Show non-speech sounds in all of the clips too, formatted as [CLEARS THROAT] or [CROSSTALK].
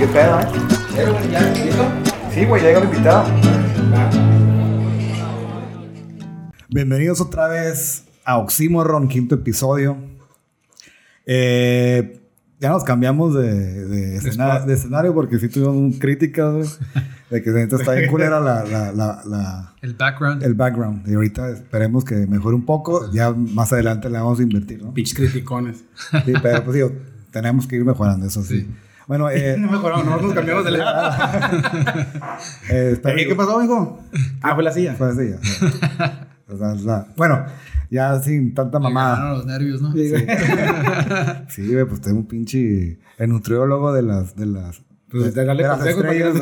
qué pedo, ¿eh? Sí, güey, llega el invitado. Bienvenidos otra vez a Oxymoron, quinto episodio. Eh, ya nos cambiamos de, de, escena- de escenario porque sí tuvimos críticas, güey, de que neta está bien culera la, la, la, la- El background. el background. Y ahorita esperemos que mejore un poco. Ya más adelante le vamos a invertir, ¿no? Pitch criticones. Sí, pero pues digo, tenemos que ir mejorando, eso sí. Bueno, [LAUGHS] eh, No mejoramos, no nos cambiamos de lado. [LAUGHS] eh, espero- ¿Qué pasó, amigo? Ah, fue la silla. Fue. [LAUGHS] O sea, o sea, bueno, ya sin tanta mamada. los nervios, ¿no? Sí, güey, pues tengo un pinche. El nutriólogo de las. De las Pues, de, te dale de las estrellas.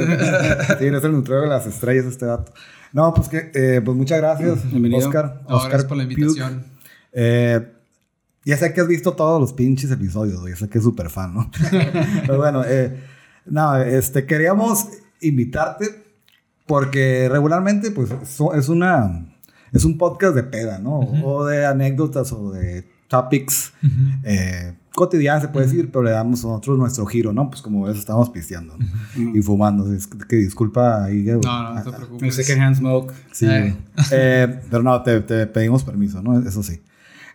Sí, es el nutriólogo de las estrellas, este dato. No, pues que. eh, pues muchas gracias, Bienvenido. Oscar. No, Oscar gracias por la invitación. Eh, ya sé que has visto todos los pinches episodios. Ya sé que es súper fan, ¿no? [LAUGHS] Pero bueno, eh, no, este, queríamos invitarte porque regularmente, pues, so- es una. Es un podcast de peda, ¿no? O de anécdotas o de topics eh, cotidianos, se puede decir, pero le damos nosotros nuestro giro, ¿no? Pues como ves, estamos pisteando ¿no? y fumando. Es que, que disculpa ahí. No, no, no te Me preocupes. sé que hand smoke. Sí, Eh. Eh, pero no, te, te pedimos permiso, ¿no? Eso sí.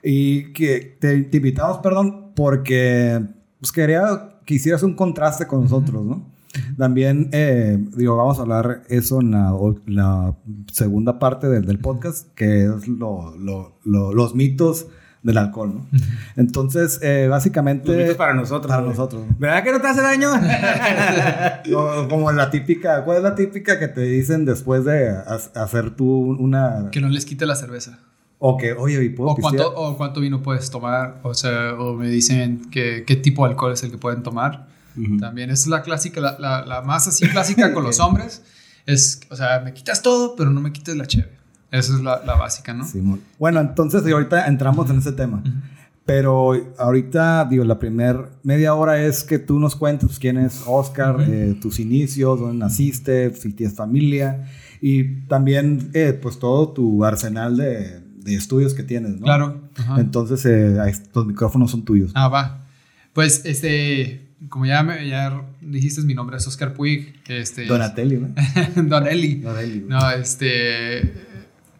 Y que te, te invitamos, perdón, porque pues, quería que hicieras un contraste con nosotros, ¿no? También, eh, digo, vamos a hablar eso en la, segunda parte del, del podcast, que es lo- lo- lo- los mitos del alcohol, ¿no? Entonces, eh, básicamente... Los mitos para nosotros. Para güey. nosotros. ¿Verdad que no te hace daño? [LAUGHS] O- Como la típica, ¿cuál es la típica que te dicen después de ha- hacer tú una... Que no les quite la cerveza. O que, oye, ¿y puedo O pistear? cuánto, o cuánto vino puedes tomar. O sea, o me dicen que, qué tipo de alcohol es el que pueden tomar. También esa es la clásica, la, la, la más así clásica con los [LAUGHS] hombres. Es, o sea, me quitas todo, pero no me quites la cheve. Esa es la, la básica, ¿no? Simón. Bueno, entonces ahorita entramos en ese tema. Pero ahorita, digo, la primer media hora es que tú nos cuentes quién es Oscar, eh, tus inicios, dónde naciste, si tienes familia y también, eh, pues, todo tu arsenal de, de estudios que tienes, ¿no? Claro. Ajá. Entonces, eh, los micrófonos son tuyos. Ah, va. Pues, este, como ya, me, ya dijiste, mi nombre es Oscar Puig. Este, Donatelli, ¿no? [LAUGHS] Don Eli. Donatelli. güey. No, este,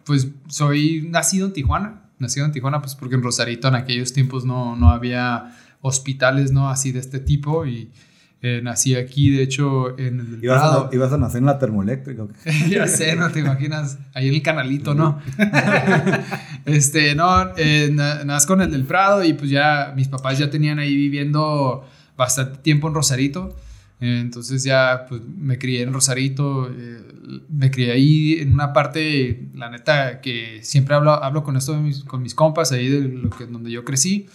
pues soy nacido en Tijuana. Nacido en Tijuana, pues porque en Rosarito en aquellos tiempos no, no había hospitales, ¿no? Así de este tipo y eh, nací aquí, de hecho, en el Ibas Prado. a, ibas a nacer en la termoeléctrica. [LAUGHS] ya sé, no te imaginas, ahí en el canalito, ¿no? [LAUGHS] este, no, eh, na- nazco en el del Prado y pues ya mis papás ya tenían ahí viviendo bastante tiempo en Rosarito. Eh, entonces ya pues me crié en Rosarito, eh, me crié ahí en una parte, la neta, que siempre hablo, hablo con esto mis- con mis compas, ahí de lo que, donde yo crecí.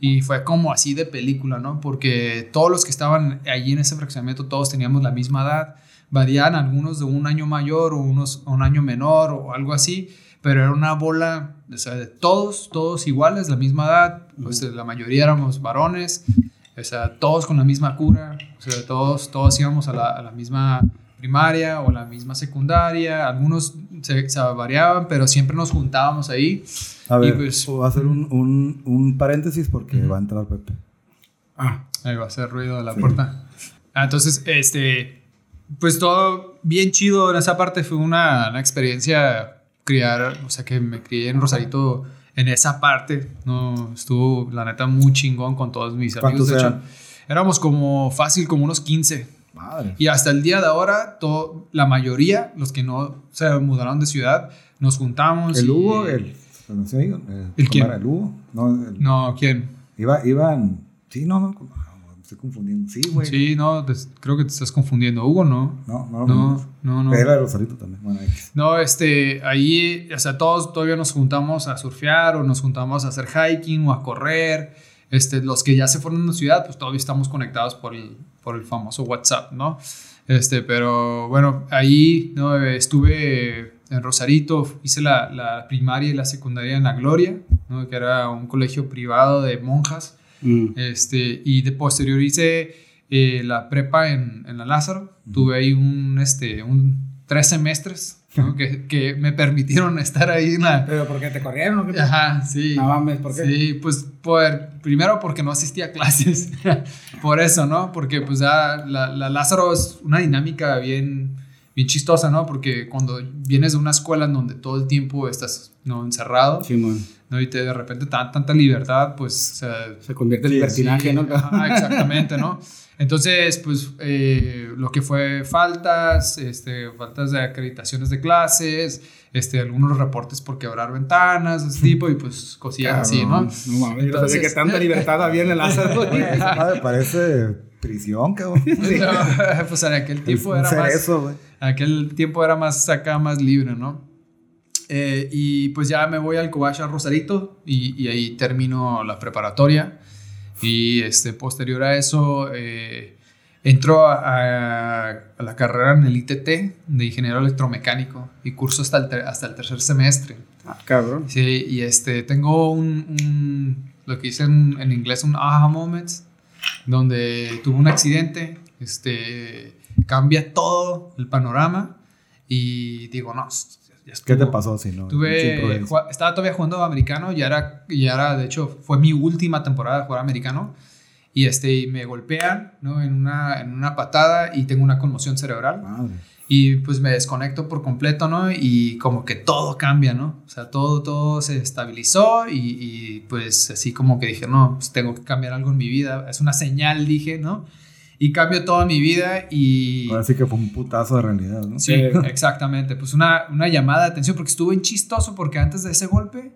Y fue como así de película, ¿no? Porque todos los que estaban allí en ese fraccionamiento, todos teníamos la misma edad. Variaban algunos de un año mayor o unos un año menor o algo así. Pero era una bola, o sea, de todos, todos iguales, la misma edad. O sea, la mayoría éramos varones. O sea, todos con la misma cura. O sea, todos, todos íbamos a la, a la misma primaria o la misma secundaria. Algunos se, se variaban, pero siempre nos juntábamos ahí. A ver, pues- voy a hacer un, un, un paréntesis porque va a entrar Pepe. Ah, Ahí va a hacer ruido de la puerta. Ah, entonces, este, pues todo bien chido en esa parte. Fue una, una experiencia criar, o sea, que me crié en Rosarito en esa parte. No, estuvo, la neta, muy chingón con todos mis amigos. ¿Cuántos De hecho, éramos como fácil, como unos 15. Madre. Y hasta el día de ahora, todo, la mayoría, los que no se mudaron de ciudad, nos juntamos. El y- Hugo, el. no sé, el, ¿El quién? ¿El Hugo? No, el- No, ¿quién? Iba, iban. Sí, no, no. Estoy confundiendo. Sí, güey. Sí, no, te- creo que te estás confundiendo. Hugo, no. No, no, No, no, no. Era de Rosarito también. Bueno, X. No, este, ahí, o sea, todos todavía nos juntamos a surfear o nos juntamos a hacer hiking o a correr. Este, los que ya se fueron a la ciudad, pues todavía estamos conectados por el, por el famoso WhatsApp, ¿no? Este, pero bueno, ahí ¿no? estuve en Rosarito, hice la, la primaria y la secundaria en La Gloria, ¿no? que era un colegio privado de monjas. Mm. Este, y de posterior hice eh, la prepa en, en la Lázaro. Tuve ahí un, este, un, tres semestres ¿no? [LAUGHS] que, que me permitieron estar ahí en la... ¿Pero por qué te corrieron o qué? Ajá, sí. No mames, ¿por qué? Sí, pues por, primero porque no asistía a clases, [LAUGHS] por eso, ¿no? Porque pues ya la, la Lázaro es una dinámica bien, bien chistosa, ¿no? Porque cuando vienes de una escuela en donde todo el tiempo estás, ¿no? Encerrado. ¿no? Y te, de repente te dan tanta libertad, pues, o sea, Se convierte en Sí, libertinaje, Sí, ¿no? ajá, [LAUGHS] exactamente, ¿no? Entonces, pues, eh, lo que fue faltas, este, faltas de acreditaciones de clases, este, algunos reportes por quebrar ventanas, ese tipo, y pues cosillas así, ¿no? No mames, Entonces- que tanta libertad había en el [LAUGHS] Lázaro. esa madre parece prisión, cabrón. No, [LAUGHS] pues en aquel tiempo era más, güey. Aquel tiempo era más acá, más libre, ¿no? Eh, y pues ya me voy al Cobach a Rosarito y, y ahí termino la preparatoria. Y este, posterior a eso, eh, entro a, a- a la carrera en el ITT de ingeniero electromecánico y curso hasta el, ter- hasta el tercer semestre. Ah, cabrón. Sí, y este, tengo un, un- lo que dicen en inglés un aha moment, donde tuve un accidente, este, cambia todo el panorama y digo, no. ¿Qué te pasó si no? Tuve, estaba todavía jugando americano, ya era, ya era, de hecho, fue mi última temporada de jugar americano. Y este, y me golpean, ¿no? En una, en una patada y tengo una conmoción cerebral. Madre. Y pues me desconecto por completo, ¿no? Y como que todo cambia, ¿no? O sea, todo, todo se estabilizó y, y, pues así como que dije, no, pues tengo que cambiar algo en mi vida. Es una señal, dije, ¿no? Y cambio toda mi vida y... Ahora sí que fue un putazo de realidad, ¿no? Sí, [LAUGHS] exactamente. Pues una, una llamada de atención porque estuve en chistoso porque antes de ese golpe,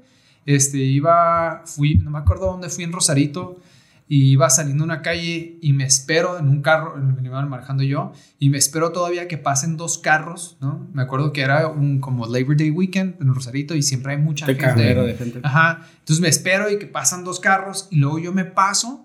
este, iba, fui, no me acuerdo dónde fui en Rosarito y iba saliendo a una calle y me espero en un carro, me iba manejando yo, y me espero todavía que pasen dos carros, ¿no? Me acuerdo que era un como Labor Day Weekend en Rosarito y siempre hay mucha Te gente. de gente. Ajá. Entonces me espero y que pasan dos carros y luego yo me paso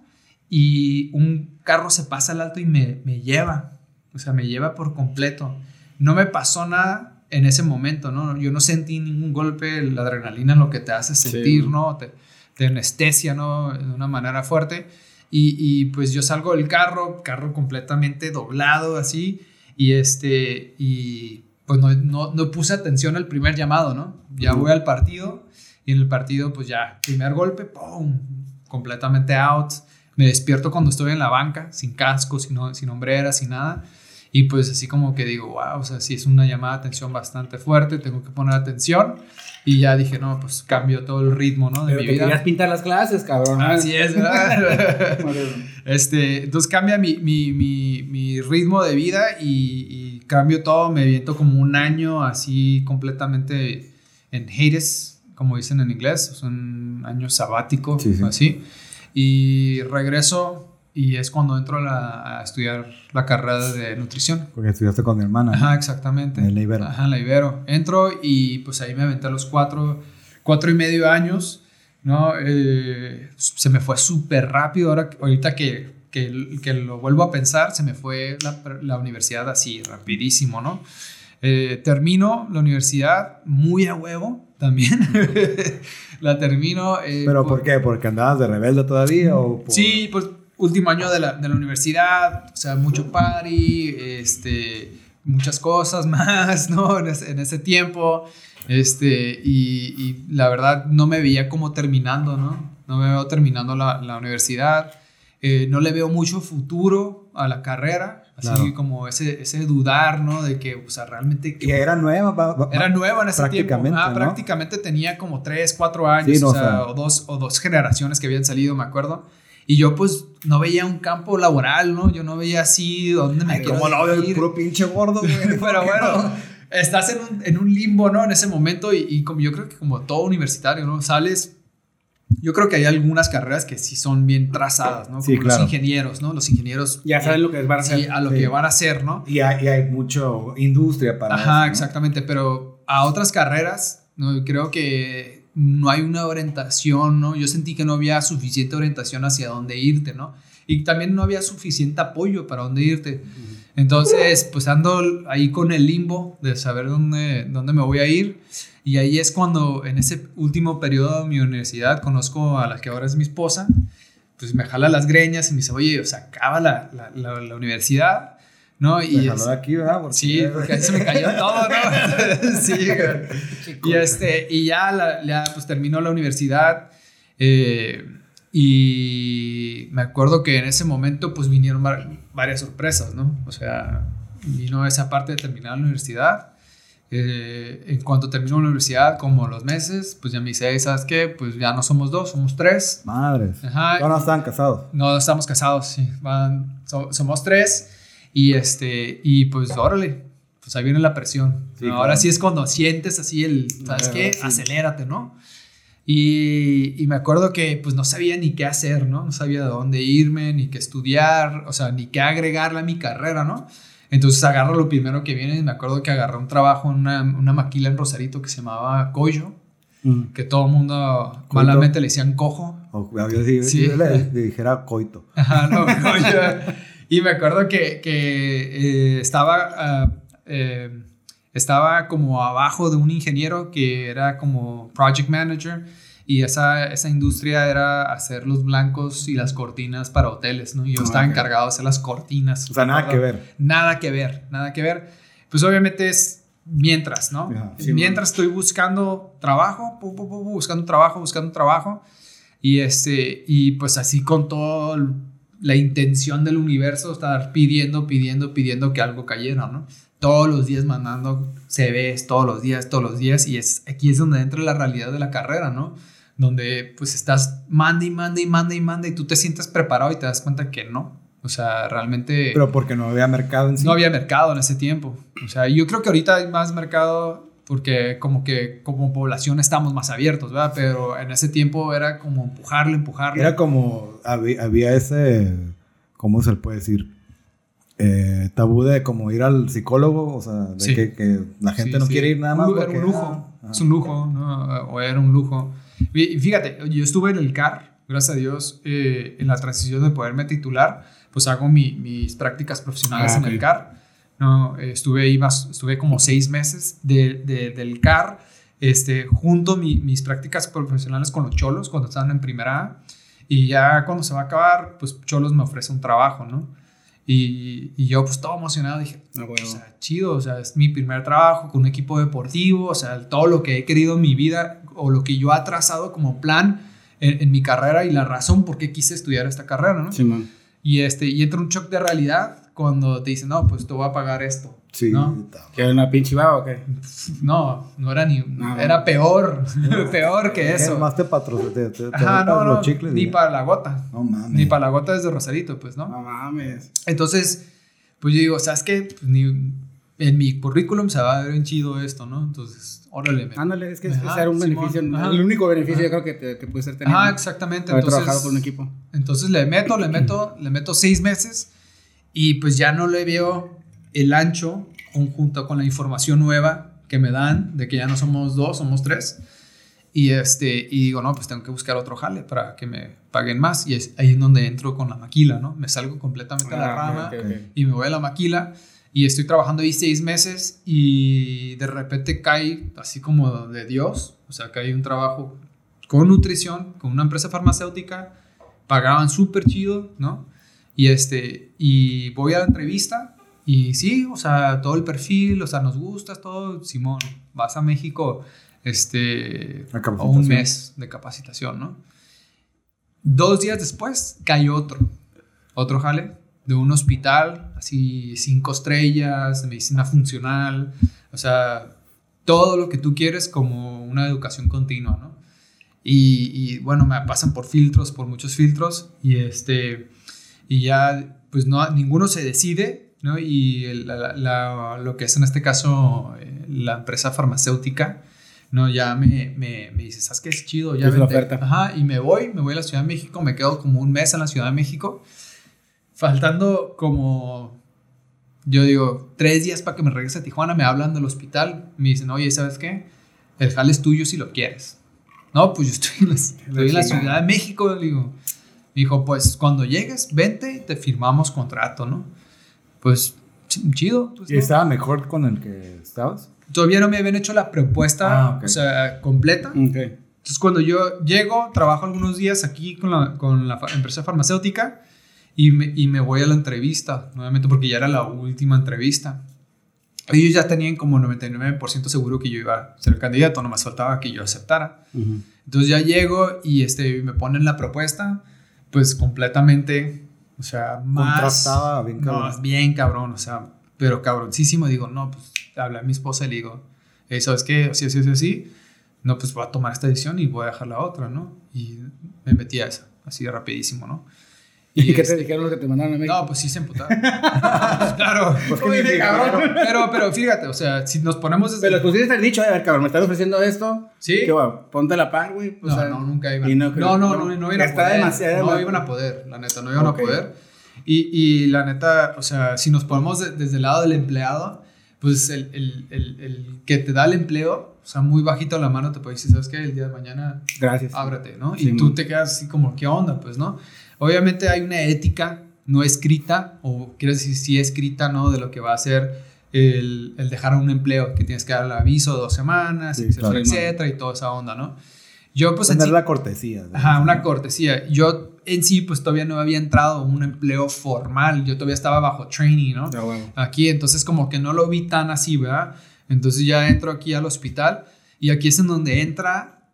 y un carro se pasa al alto y me, me lleva. O sea, me lleva por completo. No me pasó nada en ese momento, ¿no? Yo no sentí ningún golpe, la adrenalina lo que te hace Sí. sentir, ¿no? Te, te anestesia, ¿no? De una manera fuerte. Y, y, pues yo salgo del carro, carro completamente doblado así, y este, y pues no, no, no puse atención al primer llamado, ¿no? Ya voy al partido, y en el partido pues ya, primer golpe, ¡pum! Completamente out. Me despierto cuando estoy en la banca, sin casco, sin, sin hombreras, sin nada. Y pues así como que digo, wow, o sea, sí es una llamada de atención bastante fuerte, tengo que poner atención. Y ya dije, no, pues cambio todo el ritmo, ¿no? De Pero mi te vida. querías pintar las clases, cabrón. ¿no? Así es, ¿verdad? [LAUGHS] Este, entonces cambia mi, mi, mi, mi ritmo de vida y, y cambio todo. Me viento como un año así completamente en Hades, como dicen en inglés. Es un año sabático, Sí, sí. así. Y regreso y es cuando entro a, la- a estudiar la carrera de nutrición. Porque estudiaste con mi hermana. Ajá, exactamente. En la Ibero. Ajá, en la Ibero. Entro y pues ahí me aventé a los cuatro, cuatro y medio años, ¿no? Eh, se me fue súper rápido. Ahora, ahorita que, que, que lo vuelvo a pensar, se me fue la, la universidad así, rapidísimo, ¿no? Eh, termino la universidad muy a huevo también. [LAUGHS] la termino. eh, ¿Pero por qué? ¿Porque andabas de rebelde todavía? O por- Sí, pues último año de la, de la universidad, o sea, mucho party, este, muchas cosas [LAUGHS] más, ¿no? En ese, en ese tiempo, este, y, y la verdad no me veía como terminando, ¿no? No me veo terminando la, la universidad, eh, no le veo mucho futuro a la carrera, así Claro. como ese, ese dudar, ¿no? De que, o sea, realmente... Y era nueva. va- va- Era nueva en ese tiempo. prácticamente, Ah, ¿no? prácticamente tenía como 3, 4 años, Sí, no, o, o sea, o, dos, o dos generaciones que habían salido, me acuerdo. Y yo pues no veía un campo laboral, ¿no? Yo no veía así dónde me Ay, quiero ¿Cómo no? El puro pinche gordo, güey. [LAUGHS] Pero ¿Por qué bueno, no? estás en un, en un limbo, ¿no? En ese momento y, y como yo creo que como todo universitario, ¿no? Sales... Yo creo que hay algunas carreras que sí son bien trazadas, ¿no? Como Sí, claro. los ingenieros, ¿no? Los ingenieros... Ya saben lo que van a sí, hacer. a lo Sí. que van a hacer, ¿no? Y hay, y hay mucho industria para Ajá, eso, ¿no? exactamente, pero a otras carreras, ¿no? creo que no hay una orientación, ¿no? Yo sentí que no había suficiente orientación hacia dónde irte, ¿no? Y también no había suficiente apoyo para dónde irte. Entonces, pues ando ahí con el limbo de saber dónde, dónde me voy a ir. Y ahí es cuando, en ese último periodo de mi universidad, conozco a la que ahora es mi esposa. Pues me jala las greñas y me dice, oye, o sea, acaba la, la, la- la universidad, ¿no? Te Y jaló de aquí, ¿verdad? Porque- Sí, porque ahí se me cayó todo, ¿no? [LAUGHS] [LAUGHS] sí. Y, este, y ya, ya pues terminó la universidad. eh, y me acuerdo que en ese momento pues vinieron var- varias sorpresas, ¿no? O sea, vino esa parte de terminar la universidad. Eh, en cuanto terminó la universidad, como los meses, pues ya me dice, ¿sabes qué? Pues ya no somos dos, somos tres. Madres. Ajá. No, no estaban casados. No, estamos casados, sí. Van- so- somos tres. Y este, y pues órale, pues ahí viene la presión. Sí, Ahora claro. sí es cuando sientes así el, ¿sabes qué? sí. Acelérate, ¿no? Y, y me acuerdo que pues no sabía ni qué hacer, ¿no? No sabía de dónde irme, ni qué estudiar, o sea, ni qué agregarle a mi carrera, ¿no? Entonces agarro lo primero que viene me acuerdo que agarré un trabajo en una, una maquila en Rosarito que se llamaba Coyo, Mm. que todo el mundo Coito. malamente le decían cojo. O yo, sí, Sí. yo le, le dijera coito. [LAUGHS] Ajá, no, y me acuerdo que, que, eh, estaba, ah, eh, estaba como abajo de un ingeniero que era como project manager y esa, esa industria era hacer los blancos y las cortinas para hoteles, ¿no? Yo Ah, estaba encargado de hacer las cortinas. O sea, nada que ver. Nada que ver, nada que ver. Pues obviamente es mientras, ¿no? Sí, mientras estoy buscando trabajo, pu, pu, pu, pu, buscando trabajo, buscando trabajo. Y, este, y pues así con toda la intención del universo, estar pidiendo, pidiendo, pidiendo que algo cayera, ¿no? Todos los días mandando CVs, todos los días, todos los días. Y es, aquí es donde entra la realidad de la carrera, ¿no? Donde pues estás manda y manda y manda y manda y tú te sientes preparado y te das cuenta que no. O sea, realmente Pero porque no había mercado en sí. no había mercado en ese tiempo. O sea, yo creo que ahorita hay más mercado porque como que como población estamos más abiertos, ¿verdad? Pero en ese tiempo era como empujarle, empujarle. Era como, había, había ese, ¿cómo se le puede decir? Eh, tabú de como ir al psicólogo, o sea, de Sí. que, que la gente Sí, no sí. quiere ir nada más. Era un lujo. ah, Es un lujo, ¿no? O era un lujo. Fíjate, yo estuve en el CAR, gracias a Dios, eh, en la transición de poderme titular, pues hago mi- mis prácticas profesionales Ah, en el CAR. ¿no? Eh, estuve ahí más, estuve como seis meses de- de- del CAR, este, junto mi- mis prácticas profesionales con los cholos cuando estaban en primera A. Y ya cuando se va a acabar, pues Cholos me ofrece un trabajo, ¿no? Y, y yo pues todo emocionado dije, Ah, huevo. o sea, chido, o sea, es mi primer trabajo con un equipo deportivo, o sea, todo lo que he querido en mi vida o lo que yo he trazado como plan en, en mi carrera y la razón por qué quise estudiar esta carrera, ¿no? Simón. Y, este, y entra un shock de realidad cuando te dicen, no, pues te voy a pagar esto. Sí, ¿no? ¿Que era una pinche baba o qué? [LAUGHS] No, no era ni, No. era peor, [LAUGHS] peor que eso. Más te patrocinas, te, te, te Ajá, no, no, chicles. ni y- para la gota, No mames. ni para la gota desde Rosarito, pues, ¿no? No mames. Entonces, pues yo digo, ¿sabes qué? Pues ni, en mi currículum se va a ver bien chido esto, ¿no? Entonces, órale. me- Ándale, es que Ajá, ese era un Simón, beneficio. ajá. El único beneficio yo creo que, te, que puede ser tener. Ajá, ¿no? exactamente. Haber Entonces, trabajado con un equipo. entonces le meto, le meto, le meto seis meses y pues ya no le veo el ancho junto con la información nueva que me dan de que ya no somos dos, somos tres. Y, este, y digo, no, pues tengo que buscar otro jale para que me paguen más. Y es ahí en donde entro con la maquila, ¿no? Me salgo completamente a la Ah, rama ok, ok, ok. y me voy a la maquila y estoy trabajando ahí seis meses y de repente cae así como de Dios, o sea, cae un trabajo con nutrición, con una empresa farmacéutica, pagaban súper chido, ¿no? Y, este, y voy a la entrevista y sí, o sea, todo el perfil, o sea, nos gusta todo, Simón, vas a México este, A un mes de capacitación, ¿no? Dos días después cayó otro, otro jale de un hospital, así cinco estrellas, de medicina funcional, o sea, todo lo que tú quieres como una educación continua, ¿no? Y, y, bueno, me pasan por filtros, por muchos filtros, y este, y ya, pues no, ninguno se decide, ¿no? Y el- la- la- lo que es en este caso eh, la empresa farmacéutica, ¿no? Ya me, me, me dice, ¿sabes qué es chido? Ya Es la vente". oferta. Ajá, y me voy, me voy a la Ciudad de México, me quedo como un mes en la Ciudad de México, faltando como, yo digo, tres días para que me regrese a Tijuana, me hablan del hospital, me dicen, oye, ¿sabes qué? El jale es tuyo si lo quieres. No, pues yo estoy en la, [LAUGHS] estoy en la chingada. Ciudad de México, le digo. Me dijo, pues cuando llegues, vente y te firmamos contrato, ¿no? Pues ch- chido. pues, ¿Y ¿no? estaba mejor con el que estabas? Todavía no me habían hecho la propuesta, Ah, ok. o sea, completa. Entonces, cuando yo llego, trabajo algunos días aquí con la, con la empresa farmacéutica Y me, y me voy a la entrevista, nuevamente, porque ya era la última entrevista. Ellos ya tenían como 99% seguro que yo iba a ser el candidato, nomás faltaba que yo aceptara. Entonces ya llego y este, me ponen la propuesta, pues completamente, o sea, más... Bien no, cabrón. bien cabrón, o sea, pero cabroncísimo. Digo, no, pues hablé a mi esposa y le digo, "Ey, ¿sabes qué? Así, así, así, así. No, pues voy a tomar esta decisión y voy a dejar la otra, ¿no? Y me metí a esa, así rapidísimo, ¿no? ¿Y, qué te este, dijeron los que te mandaron a México? No, pues sí se emputaron. [LAUGHS] Pues claro. Pues, ¿qué cabrón? Pero, pero fíjate, o sea, si nos ponemos desde... Pero pusiste el dicho, a ver, cabrón, me estás ofreciendo esto. Sí. Que bueno, ponte la par, güey. o No, sea, no, nunca iban. y No, no no, no, no, no, iban a está poder. demasiado- no iban a poder, la neta, no iban a poder. Y, y la neta, o sea, si nos ponemos de- desde el lado del empleado, pues el, el, el, el que te da el empleo, o sea, muy bajito la mano te puede decir, ¿sabes qué? El día de mañana Gracias. ábrate, ¿no? Sí, y tú te quedas así como, ¿qué onda? Pues, ¿no? Obviamente hay una ética no escrita, o quiero decir, sí escrita, ¿no? De lo que va a ser el, el dejar un empleo, que tienes que dar el aviso de dos semanas, Sí, etcétera, claro. etcétera, y toda esa onda, ¿no? Yo, pues, en Tener sí- la cortesía. ¿no? Ajá, una cortesía. Yo en sí, pues todavía no había entrado a un empleo formal. Yo todavía estaba bajo training, ¿no? Ah, huevo. Aquí, entonces como que no lo vi tan así, ¿verdad? Entonces ya entro aquí al hospital y aquí es en donde entra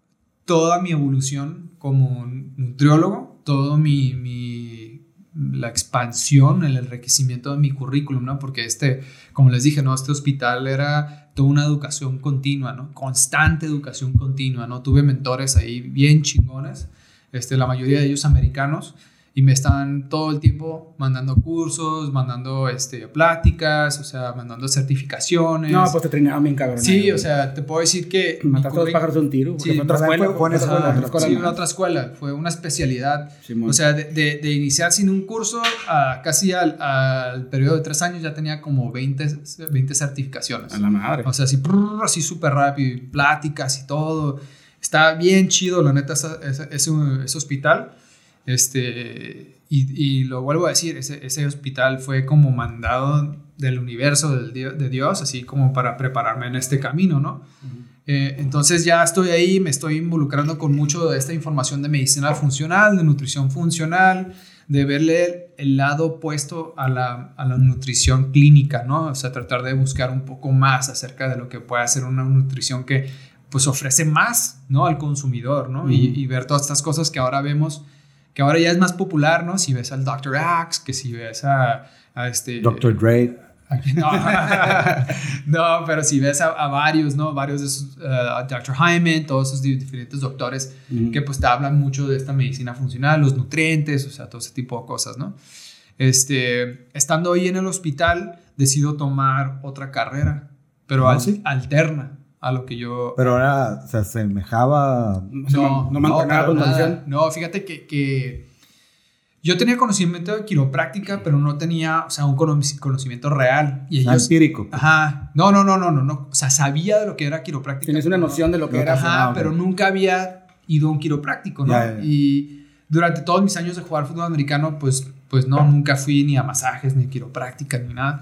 toda mi evolución como nutriólogo, todo mi, mi la expansión, el enriquecimiento de mi currículum, ¿no? Porque este, como les dije, ¿no? Este hospital era toda una educación continua, ¿no? Constante educación continua, ¿no? Tuve mentores ahí bien chingones, este, la mayoría de ellos americanos, y me están todo el tiempo mandando cursos, mandando este, pláticas, o sea, mandando certificaciones. No, pues te treinaban bien, cabrón. sí, o sea, te puedo decir que... Mataste a dos currículum- pájaros de un tiro. Sí, fue otra escuela. Fue- fue en otra escuela, Sí, una otra escuela, fue una especialidad. Simón. O sea, de, de- de iniciar sin un curso a casi al, al periodo de tres años ya tenía como 20, 20 certificaciones. A la madre. O sea, así, prrr, así súper rápido, y pláticas y todo. Está bien chido, la neta, esa- ese, ese hospital. Este, y, y lo vuelvo a decir, ese, ese hospital fue como mandado del universo, del dio- de Dios, así como para prepararme en este camino, ¿no? Eh, entonces ya estoy ahí, me estoy involucrando con mucho de esta información de medicina funcional, de nutrición funcional, de verle el lado opuesto a la, a la nutrición clínica, ¿no? O sea, tratar de buscar un poco más acerca de lo que puede hacer una nutrición que pues ofrece más, ¿no? Al consumidor, ¿no? y, y ver todas estas cosas que ahora vemos, que ahora ya es más popular, ¿no? Si ves al Dr. Axe, que si ves a, a este... Dr. Dre. No, [LAUGHS] no, pero si ves a, a varios, ¿no? Varios de esos, eh, Dr. Hyman, todos esos di- diferentes doctores que pues te hablan mucho de esta medicina funcional, los nutrientes, o sea, todo ese tipo de cosas, ¿no? Este, estando ahí en el hospital, decido tomar otra carrera, pero Ah, al- ¿sí? alterna a lo que yo... Pero ahora se asemejaba. No, no, con nada. condición. No, fíjate que, que yo tenía conocimiento de quiropráctica, pero no tenía, o sea, un cono- conocimiento real. Y ellos... empírico. Ajá. No, no, no, no, no, no. O sea, sabía de lo que era quiropráctica. Tienes una no- noción de lo que no, era. Ajá, pero nunca había ido a un quiropráctico, ¿no? Ya, ya. Y durante todos mis años de jugar fútbol americano, pues, pues no, nunca fui ni a masajes, ni a quiropráctica, ni nada.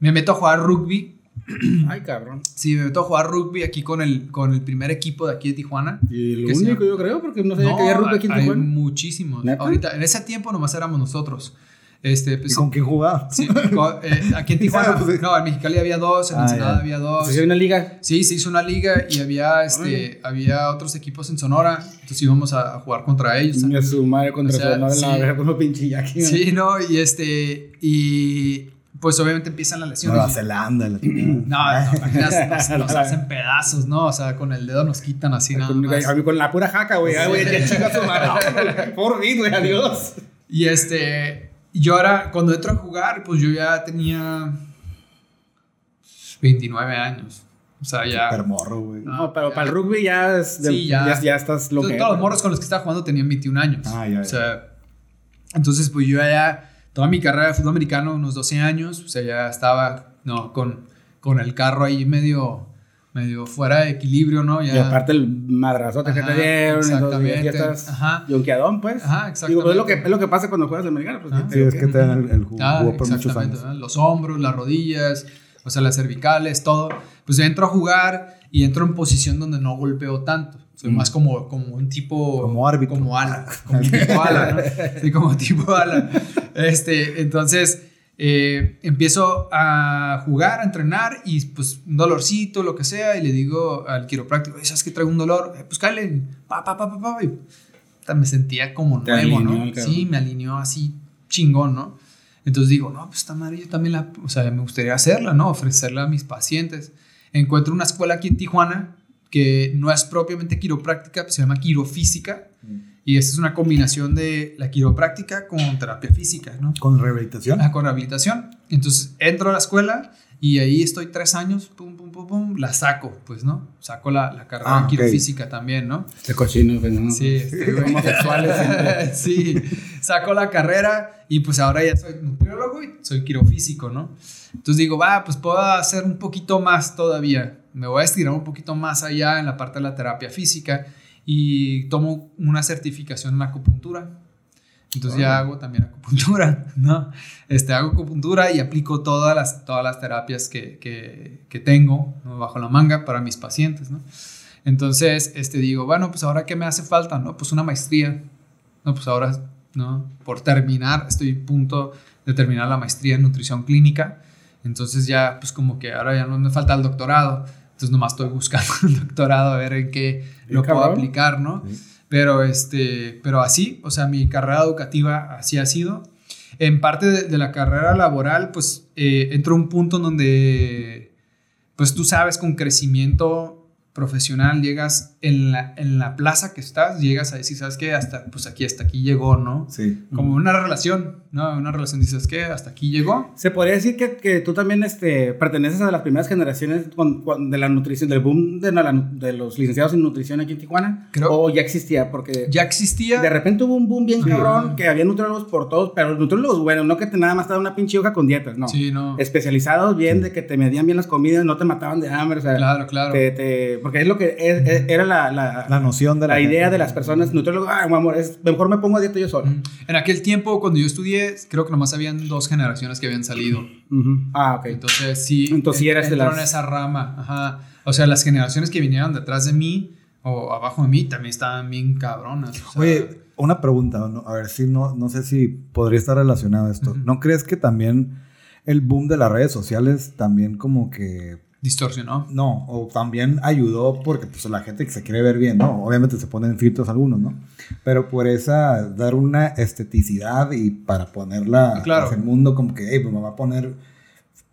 Me meto a jugar rugby. [CLEARS THROAT] Ay, cabrón. Sí, me meto a jugar rugby aquí con el, con el primer equipo de aquí de Tijuana. Y el sí. único, yo creo, porque no sabía que había rugby aquí en hay Tijuana. muchísimos. ¿Neta? Ahorita, en ese tiempo nomás éramos nosotros. Este, ¿Y pues, con quién jugaba? sí, eh, aquí en [LAUGHS] Tijuana, Pues, sí. no, en Mexicali había dos, en Ah, Ensenada había dos. sea, si hay una liga. Sí, se hizo una liga y había, este, había otros equipos en Sonora, entonces íbamos a, a jugar contra ellos. Chinga su madre contra O sea, madre en la sí. verga con los pinche. ¿no? Sí, no, y este, y pues obviamente empiezan las lesiones. Nueva Zelanda. la. [CLEARS THROAT] No, no, imaginas, nos, nos hacen pedazos, ¿no? O sea, con el dedo nos quitan así nada Con, más. la pura jaca, güey. Ay, güey, Sí. ya chinga su madre. [LAUGHS] Por mí, güey, adiós. Y este, yo ahora, cuando entro a jugar, pues yo ya tenía 29 años. O sea, ya... Super morro, güey. No, pero para el rugby ya es. del- Sí, ya. ya. ya estás lo Todos- que. todos los morros con los que estaba jugando tenían 21 años. Ah, ya, ya. O sea, entonces pues yo ya, toda mi carrera de fútbol americano, unos 12 años, o sea, ya estaba, no, con, con el carro ahí medio, medio fuera de equilibrio, ¿no? Ya, Y aparte el madrazote que te dieron. Entonces ya exactamente. estás. Ajá. Yonqueadón, pues. Ajá, Digo, pues es lo, que, exactamente. es lo que pasa cuando juegas americano. Pues. Sí, es que te dan el, el jugo, Ah, por muchos exactamente, años. Los hombros, las rodillas, o sea, las cervicales, todo. Pues entro a jugar y entro en posición donde no golpeo tanto. Soy más como, como un tipo... Como árbitro. Como ala. Como tipo ala, ¿no? [LAUGHS] Sí, como tipo ala. Este, entonces, eh, empiezo a jugar, a entrenar y pues un dolorcito, lo que sea, y le digo al quiropráctico, ¿sabes que traigo un dolor? Eh, pues cállate, pa, pa, pa, pa, pa. Y, me sentía como Te nuevo, alineó ¿no? cabrón. Sí, me alineó así chingón, ¿no? Entonces digo, no, pues esta madre yo también la, o sea, me gustaría hacerla, ¿no? Ofrecerla a mis pacientes. Encuentro una escuela aquí en Tijuana que no es propiamente quiropráctica, se llama quirofísica. Y esta es una combinación de la quiropráctica con terapia física, ¿no? Con rehabilitación. Ah, con rehabilitación. Entonces entro a la escuela y ahí estoy tres años, pum, pum, pum, pum, la saco, pues, ¿no? Saco la, la carrera Ah, quirofísica también, ¿no? Este cochino, pues, ¿no? Sí, este, siempre. [LAUGHS] sí, saco la carrera y pues ahora ya soy nutriólogo y soy quirofísico, ¿no? Entonces digo, va, pues puedo hacer un poquito más todavía. Me voy a estirar un poquito más allá en la parte de la terapia física y tomo una certificación en acupuntura. Entonces ya hago también acupuntura, [LAUGHS] ¿no? Este, hago acupuntura y aplico todas las, todas las terapias que, que, que tengo ¿no? bajo la manga para mis pacientes, ¿no? Entonces, este, digo, bueno, pues ahora qué me hace falta, ¿no? Pues una maestría, ¿no? Pues ahora, ¿no? Por terminar, estoy a punto de terminar la maestría en nutrición clínica. Entonces ya, pues como que ahora ya no me falta el doctorado. Entonces nomás estoy buscando [LAUGHS] un doctorado a ver en qué lo puedo aplicar, ¿no? Pero, este, pero así, o sea, mi carrera educativa así ha sido. En parte de, de la carrera laboral, pues eh, entro a un punto en donde, pues tú sabes, con crecimiento profesional llegas en la, en la plaza que estás, llegas a decir, ¿sabes qué? Hasta, pues aquí, hasta aquí llegó, ¿no? Sí. Como una relación, ¿no? Una relación, dices, ¿qué? Hasta aquí llegó. Se podría decir que, que tú también este, perteneces a las primeras generaciones con- con- de la nutrición, del boom de, la- de los licenciados en nutrición aquí en Tijuana. Creo- O ya existía, porque Ya existía. de repente hubo un boom bien Sí. cabrón que había nutriólogos por todos, pero nutriólogos buenos, no que te nada más te daban una pinche hoja con dietas, no. Sí, no. Especializados bien, de que te medían bien las comidas, no te mataban de hambre, o sea. Claro, claro. te- te- porque es lo que es- es- era la, la, La noción de la, la idea gente. de las personas nutriólogos. Ah, mi amor, es, mejor me pongo a dieta yo solo. En aquel tiempo, cuando yo estudié, creo que nomás habían dos generaciones que habían salido. Ah, ok. Entonces, sí. Entonces, sí eras de entró las- en esa rama. Ajá. O sea, las generaciones que vinieron detrás de mí o abajo de mí también estaban bien cabronas. o sea, Oye, una pregunta, ¿no? a ver si no, no sé si podría estar relacionado a esto. ¿No crees que también el boom de las redes sociales también como que distorsionó. no, o también ayudó porque pues la gente que se quiere ver bien, ¿no? Obviamente se ponen filtros algunos, ¿no? Pero por esa, dar una esteticidad y para ponerla Claro. hacia el mundo como que, hey, pues me va a poner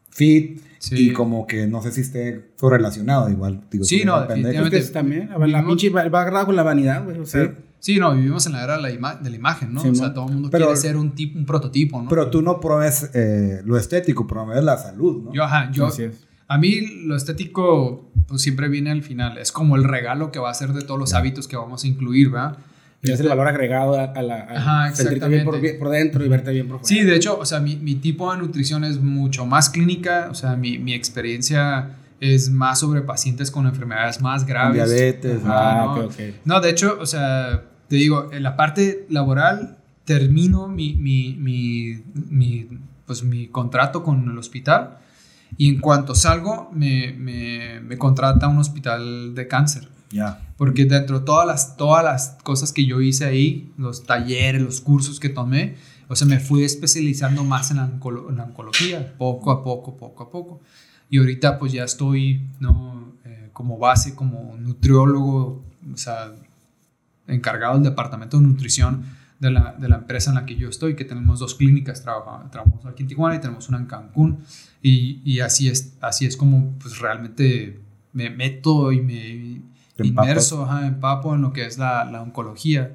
fit Sí. y como que no sé si esté correlacionado, igual, digo, Sí, no, definitivamente. Pues también, a ver, la pinche va, va agarrado con la vanidad, güey. O sea, Sí. Sí, no, vivimos en la era de la, ima- de la imagen, ¿no? Sí, o sea, todo el mundo Pero- quiere ser un tipo, un prototipo, ¿no? Pero tú no promueves eh, lo estético, promueves la salud, ¿no? yo, ajá, yo, Así es. A mí lo estético, pues siempre viene al final. Es como el regalo que va a ser de todos los Ya. hábitos que vamos a incluir, ¿verdad? Y es el valor agregado a, la. a Ajá, sentirte bien por, por dentro y verte bien por fuera. Sí, de hecho, o sea, mi, mi tipo de nutrición es mucho más clínica, o sea, mi, mi experiencia es más sobre pacientes con enfermedades más graves. diabetes, Ah, no. ok, ok. No, de hecho, o sea, te digo, en la parte laboral termino mi, mi, mi, mi, pues, mi contrato con el hospital y en cuanto salgo me, me, me contrata un hospital de cáncer. ya. Porque dentro de todas las, todas las cosas que yo hice ahí, los talleres, los cursos que tomé, o sea, me fui especializando más en la, oncolo- en la oncología, poco a poco, poco a poco. Y ahorita pues ya estoy, ¿no? Eh, como base, como nutriólogo, o sea, encargado del departamento de nutrición de la, de la empresa en la que yo estoy, que tenemos dos clínicas, trabaja- trabajamos aquí en Tijuana y tenemos una en Cancún. Y, y así, es, así es como pues realmente me meto y me inmerso, ajá, empapo en lo que es la, la oncología.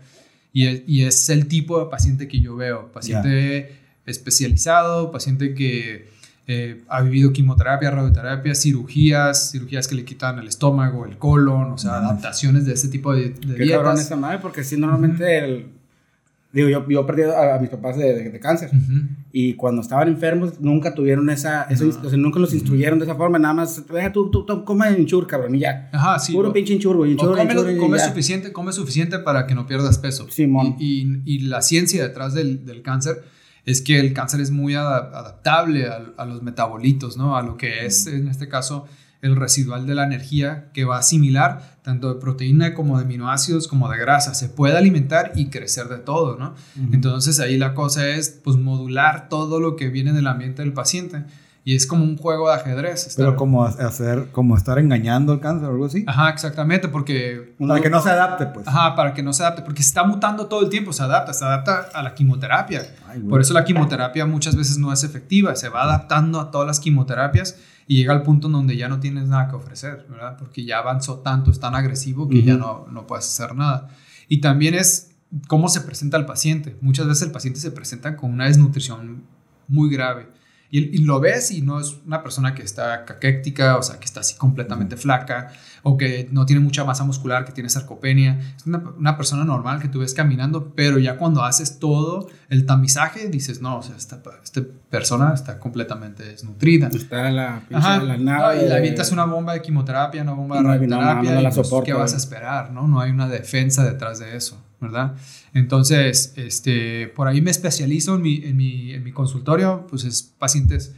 Y, es- y es el tipo de paciente que yo veo, paciente especializado, paciente que eh, ha vivido quimioterapia, radioterapia, cirugías, cirugías que le quitan el estómago, el colon, o sea, adaptaciones de ese tipo de, de Qué cabrón dietas. esa madre, porque si normalmente el. Digo, yo, yo perdí a, a mis papás de, de- de cáncer. Ujú. Y cuando estaban enfermos, nunca tuvieron esa. No. o sea, nunca los instruyeron de esa forma. Nada más, "Eh, tú, tú, tú come enchur, cabrón, y ya. Ajá, sí. Puro o- pinche enchur, güey. Enchur, come, enchur, come suficiente, come suficiente para que no pierdas peso. Simón. Y, y- y la ciencia detrás del, del cáncer es que el cáncer es muy ada- adaptable a, a los metabolitos, ¿no? A lo que es, en este caso, el residual de la energía que va a asimilar tanto de proteína como de aminoácidos como de grasa. Se puede alimentar y crecer de todo, ¿no? Entonces ahí la cosa es pues modular todo lo que viene del ambiente del paciente y es como un juego de ajedrez. Pero como hacer, como estar engañando al cáncer o algo así. Ajá, exactamente, porque... Para que no se adapte, pues. Ajá, para que no se adapte, porque está mutando todo el tiempo, se adapta, se adapta a la quimioterapia. Por eso la quimioterapia muchas veces no es efectiva, se va adaptando a todas las quimioterapias y llega al punto en donde ya no tienes nada que ofrecer, ¿verdad? Porque ya avanzó tanto, es tan agresivo que ya no, no puedes hacer nada. Y también es cómo se presenta el paciente. Muchas veces el paciente se presenta con una desnutrición muy grave y, lo ves y no es una persona que está caquéctica, o sea, que está así completamente flaca, o que no tiene mucha masa muscular, que tiene sarcopenia. Es una, una, persona normal que tú ves caminando, pero ya cuando haces todo el tamizaje, dices, no, o sea, esta, esta persona está completamente desnutrida. Está la pinche la nada. y le avientas una bomba de quimioterapia, una bomba de radioterapia, no, pues, ¿qué vas a esperar? ¿no? no hay una defensa detrás de eso. ¿Verdad? Entonces, este, por ahí me especializo en mi, en mi, en mi consultorio, pues es pacientes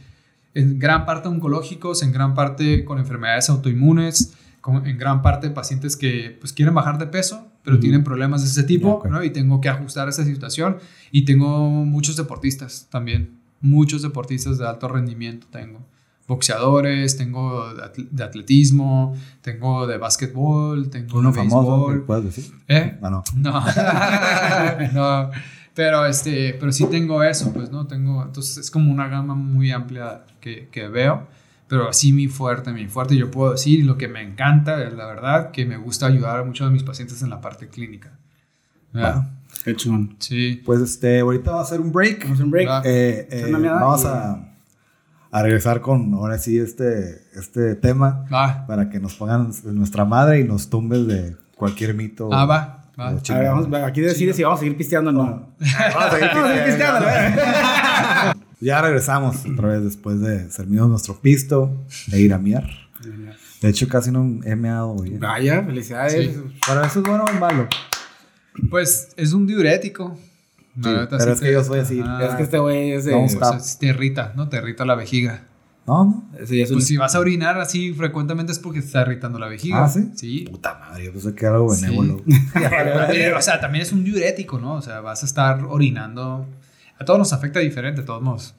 en gran parte oncológicos, en gran parte con enfermedades autoinmunes, con, en gran parte pacientes que pues quieren bajar de peso, pero tienen problemas de ese tipo, ¿no? Y tengo que ajustar esa situación. Y tengo muchos deportistas también, muchos deportistas de alto rendimiento tengo boxeadores, tengo de atletismo, tengo de básquetbol, tengo Uno de famoso, ¿puedes decir? ¿Eh? Ah, no. [LAUGHS] [LAUGHS] No. Pero, este, pero sí tengo eso, pues, ¿no? Tengo, entonces es como una gama muy amplia que, que veo, pero así mi fuerte, mi fuerte, yo puedo decir, lo que me encanta, es la verdad, que me gusta ayudar a muchos de mis pacientes en la parte clínica. Bueno, qué chingón. Sí. Pues, este, ahorita va a ser un break. Vamos a hacer un break. Eh, eh, vamos a a regresar con ahora sí este, este tema va. para que nos pongan nuestra madre y nos tumbes de cualquier mito. Ah, va. Va. vamos, aquí decide si vamos a seguir pisteando o no. vamos a seguir pisteando. ya regresamos otra vez después de servimos nuestro pisto e ir a miar. De hecho, casi no he meado hoy. Vaya, felicidades. Sí. ¿Para eso es bueno o malo? Pues es un diurético pero es que yo soy así. Ah, es que este güey es de. te irrita, ¿no? Te irrita la vejiga. No, no. pues si vas a orinar así frecuentemente es porque te está irritando la vejiga. Ah, sí. Sí. Puta madre, yo pensé que era algo benévolo. [LAUGHS] o sea, también es un diurético, ¿no? O sea, vas a estar orinando. A todos nos afecta diferente, todos modos.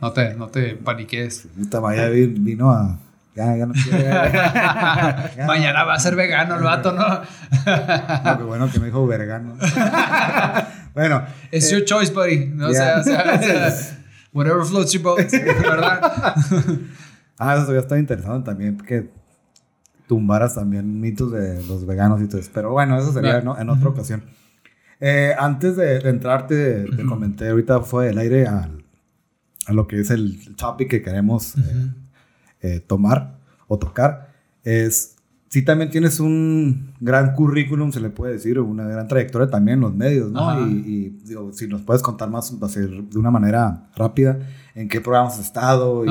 no, te, no te paniques. Puta madre, vino a ya, ya no [LAUGHS] Mañana va a ser vegano el vato, ¿no? no, qué bueno que me dijo vegano. [LAUGHS] bueno. It's your choice, buddy. No, o, sea, [LAUGHS] whatever floats your boat, ¿verdad? [LAUGHS] ah, eso ya está interesante también, que tumbaras también mitos de los veganos y todo eso. Pero bueno, eso sería en otra ocasión. Eh, antes de, entrarte, te, comenté ahorita fue el aire a, a lo que es el topic que queremos eh, eh, tomar o tocar es, si también tienes un gran currículum, se le puede decir, una gran trayectoria también en los medios, ¿no? Y, digo, si nos puedes contar más, va a ser de una manera rápida, en qué programas has estado y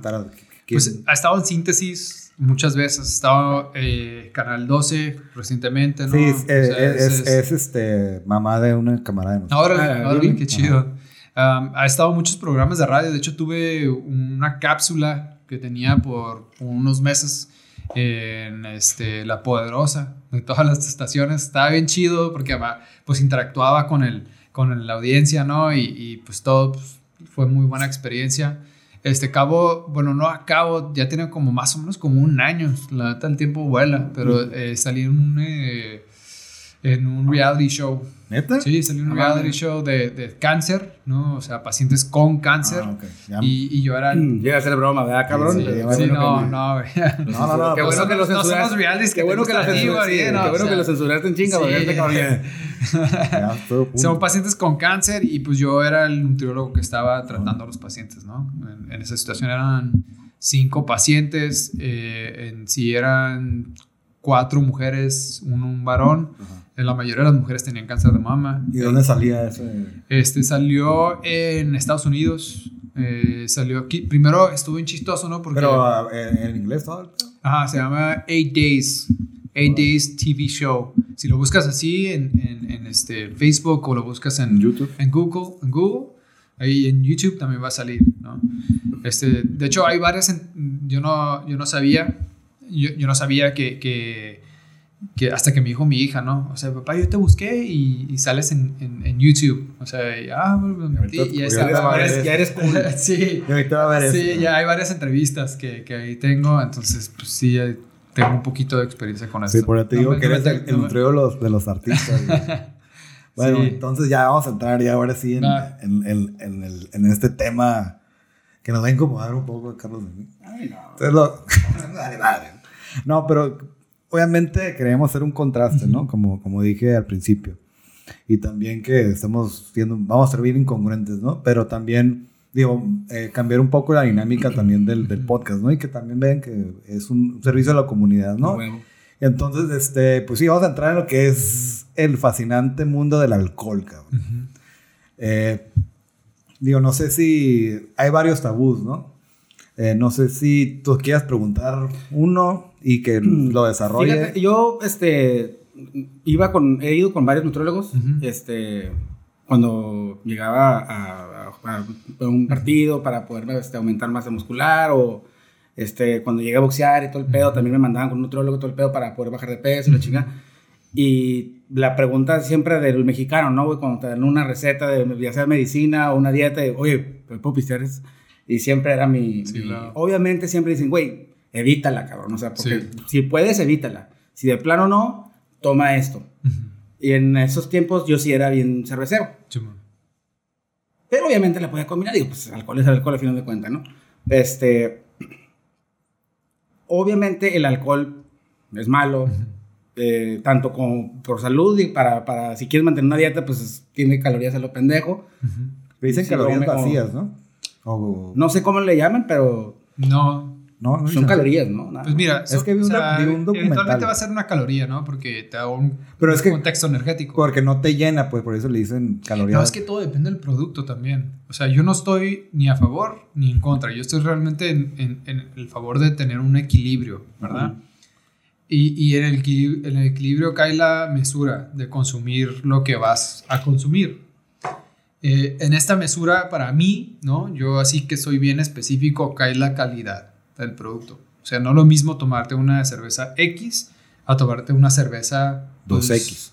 para, Pues ha estado en síntesis muchas veces, ha estado eh, Canal 12 recientemente, ¿no? Sí, es, es, este, mamá de una camarada de Ahora, ahora qué chido. ha estado en muchos programas de radio, de hecho tuve una cápsula que tenía por unos meses en este, La Poderosa, de todas las estaciones. Estaba bien chido porque pues interactuaba con, el, con la audiencia, ¿no? Y, pues todo pues, fue muy buena experiencia. Este cabo, bueno, no acabo, ya tiene como más o menos como un año, la neta el tiempo vuela, pero eh, salí en un, eh, en un reality show ¿Neta? Sí, salió un reality show de, de, cáncer, ¿no? O sea, pacientes con cáncer. Ah, y, y, yo era... Mm, llega a ser broma, ¿verdad, cabrón? Sí, no, no, güey. [LAUGHS] No, no, no. Qué bueno que lo censuraste. No somos realities Qué bueno que lo censuraste. Qué bueno que lo censuraste en chinga, cabrón. [LAUGHS] Son pacientes con cáncer y pues yo era el nutriólogo que estaba tratando a los pacientes, ¿no? En, esa situación eran cinco pacientes, eh, en sí eran cuatro mujeres, uno un varón. La mayoría de las mujeres tenían cáncer de mama. ¿Y dónde salía ese? Este salió en Estados Unidos. Eh, salió aquí. Primero estuvo en chistoso, ¿no? Porque, Pero ah, ¿en, inglés todo. Ajá, se llama Eight Days. Eight Days TV Show. Si lo buscas así en, en, este Facebook o lo buscas en YouTube, en Google, en Google, ahí en YouTube también va a salir, ¿no? Este, de hecho, hay varias yo no, yo no sabía, yo, yo no sabía que, que, que hasta que me dijo mi hija, ¿no? O sea, papá, yo te busqué y, y sales en, en, en, YouTube. O sea, y, ah, me metí y ya, ya, eres, ya eres cool. [LAUGHS] sí, sí ya hay varias entrevistas que, que ahí tengo, entonces, pues sí, ya tengo un poquito de experiencia con eso. Sí, por eso te digo no, que eres el, el de los, de los artistas. [LAUGHS] [LAUGHS] bueno, sí. entonces ya vamos a entrar ya ahora sí en, ah. en, en, en, el, en este tema que nos va a incomodar un poco, Carlos. Ay, no. Entonces lo... vale, vale. No, pero obviamente queremos hacer un contraste, ¿no? Como, como dije al principio. Y también que estamos siendo, vamos a ser bien incongruentes, ¿no? Pero también, digo, eh, cambiar un poco la dinámica también del, del, podcast, ¿no? Y que también vean que es un servicio a la comunidad, ¿no? Bueno. Y entonces, este, pues sí, vamos a entrar en lo que es el fascinante mundo del alcohol, cabrón. Uh -huh. eh, digo, no sé si hay varios tabús, ¿no? Eh, no sé si tú quieras preguntar uno y que lo desarrolle. Fíjate, yo este, iba con, he ido con varios nutrólogos. Uh -huh. este, cuando llegaba a, a, a, un partido para poder este, aumentar masa muscular o este, cuando llegué a boxear y todo el pedo, uh -huh. también me mandaban con un nutrólogo todo el pedo para poder bajar de peso y la chingada. Y la pregunta siempre del mexicano, ¿no? Güey? Cuando te dan una receta de ya sea medicina o una dieta, de, oye, ¿puedo pistear? Y siempre era mi... Sí, mi claro. Obviamente siempre dicen, güey, evítala, cabrón. O sea, porque sí. si puedes, evítala. Si de plano no, toma esto. Uh -huh. Y en esos tiempos yo sí era bien cervecero. Sí, Pero obviamente la podía combinar. Digo, pues alcohol es alcohol al final de cuentas, ¿no? Este... Obviamente el alcohol es malo. Uh -huh. Eh, tanto como por salud y para, para si quieres mantener una dieta, pues tiene calorías a lo pendejo. Uh -huh. Dicen calorías vacías, ¿no? O... No sé cómo le llaman, pero... No. No, no son calorías, ¿no? Nada. Pues mira, es que vi un, o sea, vi un documental. Eventualmente va a ser una caloría, ¿no? Porque te da un, Pero es que, contexto energético. Porque no te llena, pues por eso le dicen calorías. No, es que todo depende del producto también. O sea, yo no estoy ni a favor ni en contra. Yo estoy realmente en, en, en el favor de tener un equilibrio, ¿verdad? Uh -huh. Y, y en, el, en, el, equilibrio cae la mesura de consumir lo que vas a consumir. Eh, en esta mesura, para mí, ¿no? yo así que soy bien específico, cae la calidad del producto. O sea, no lo mismo tomarte una cerveza X a tomarte una cerveza... Pues, 2X.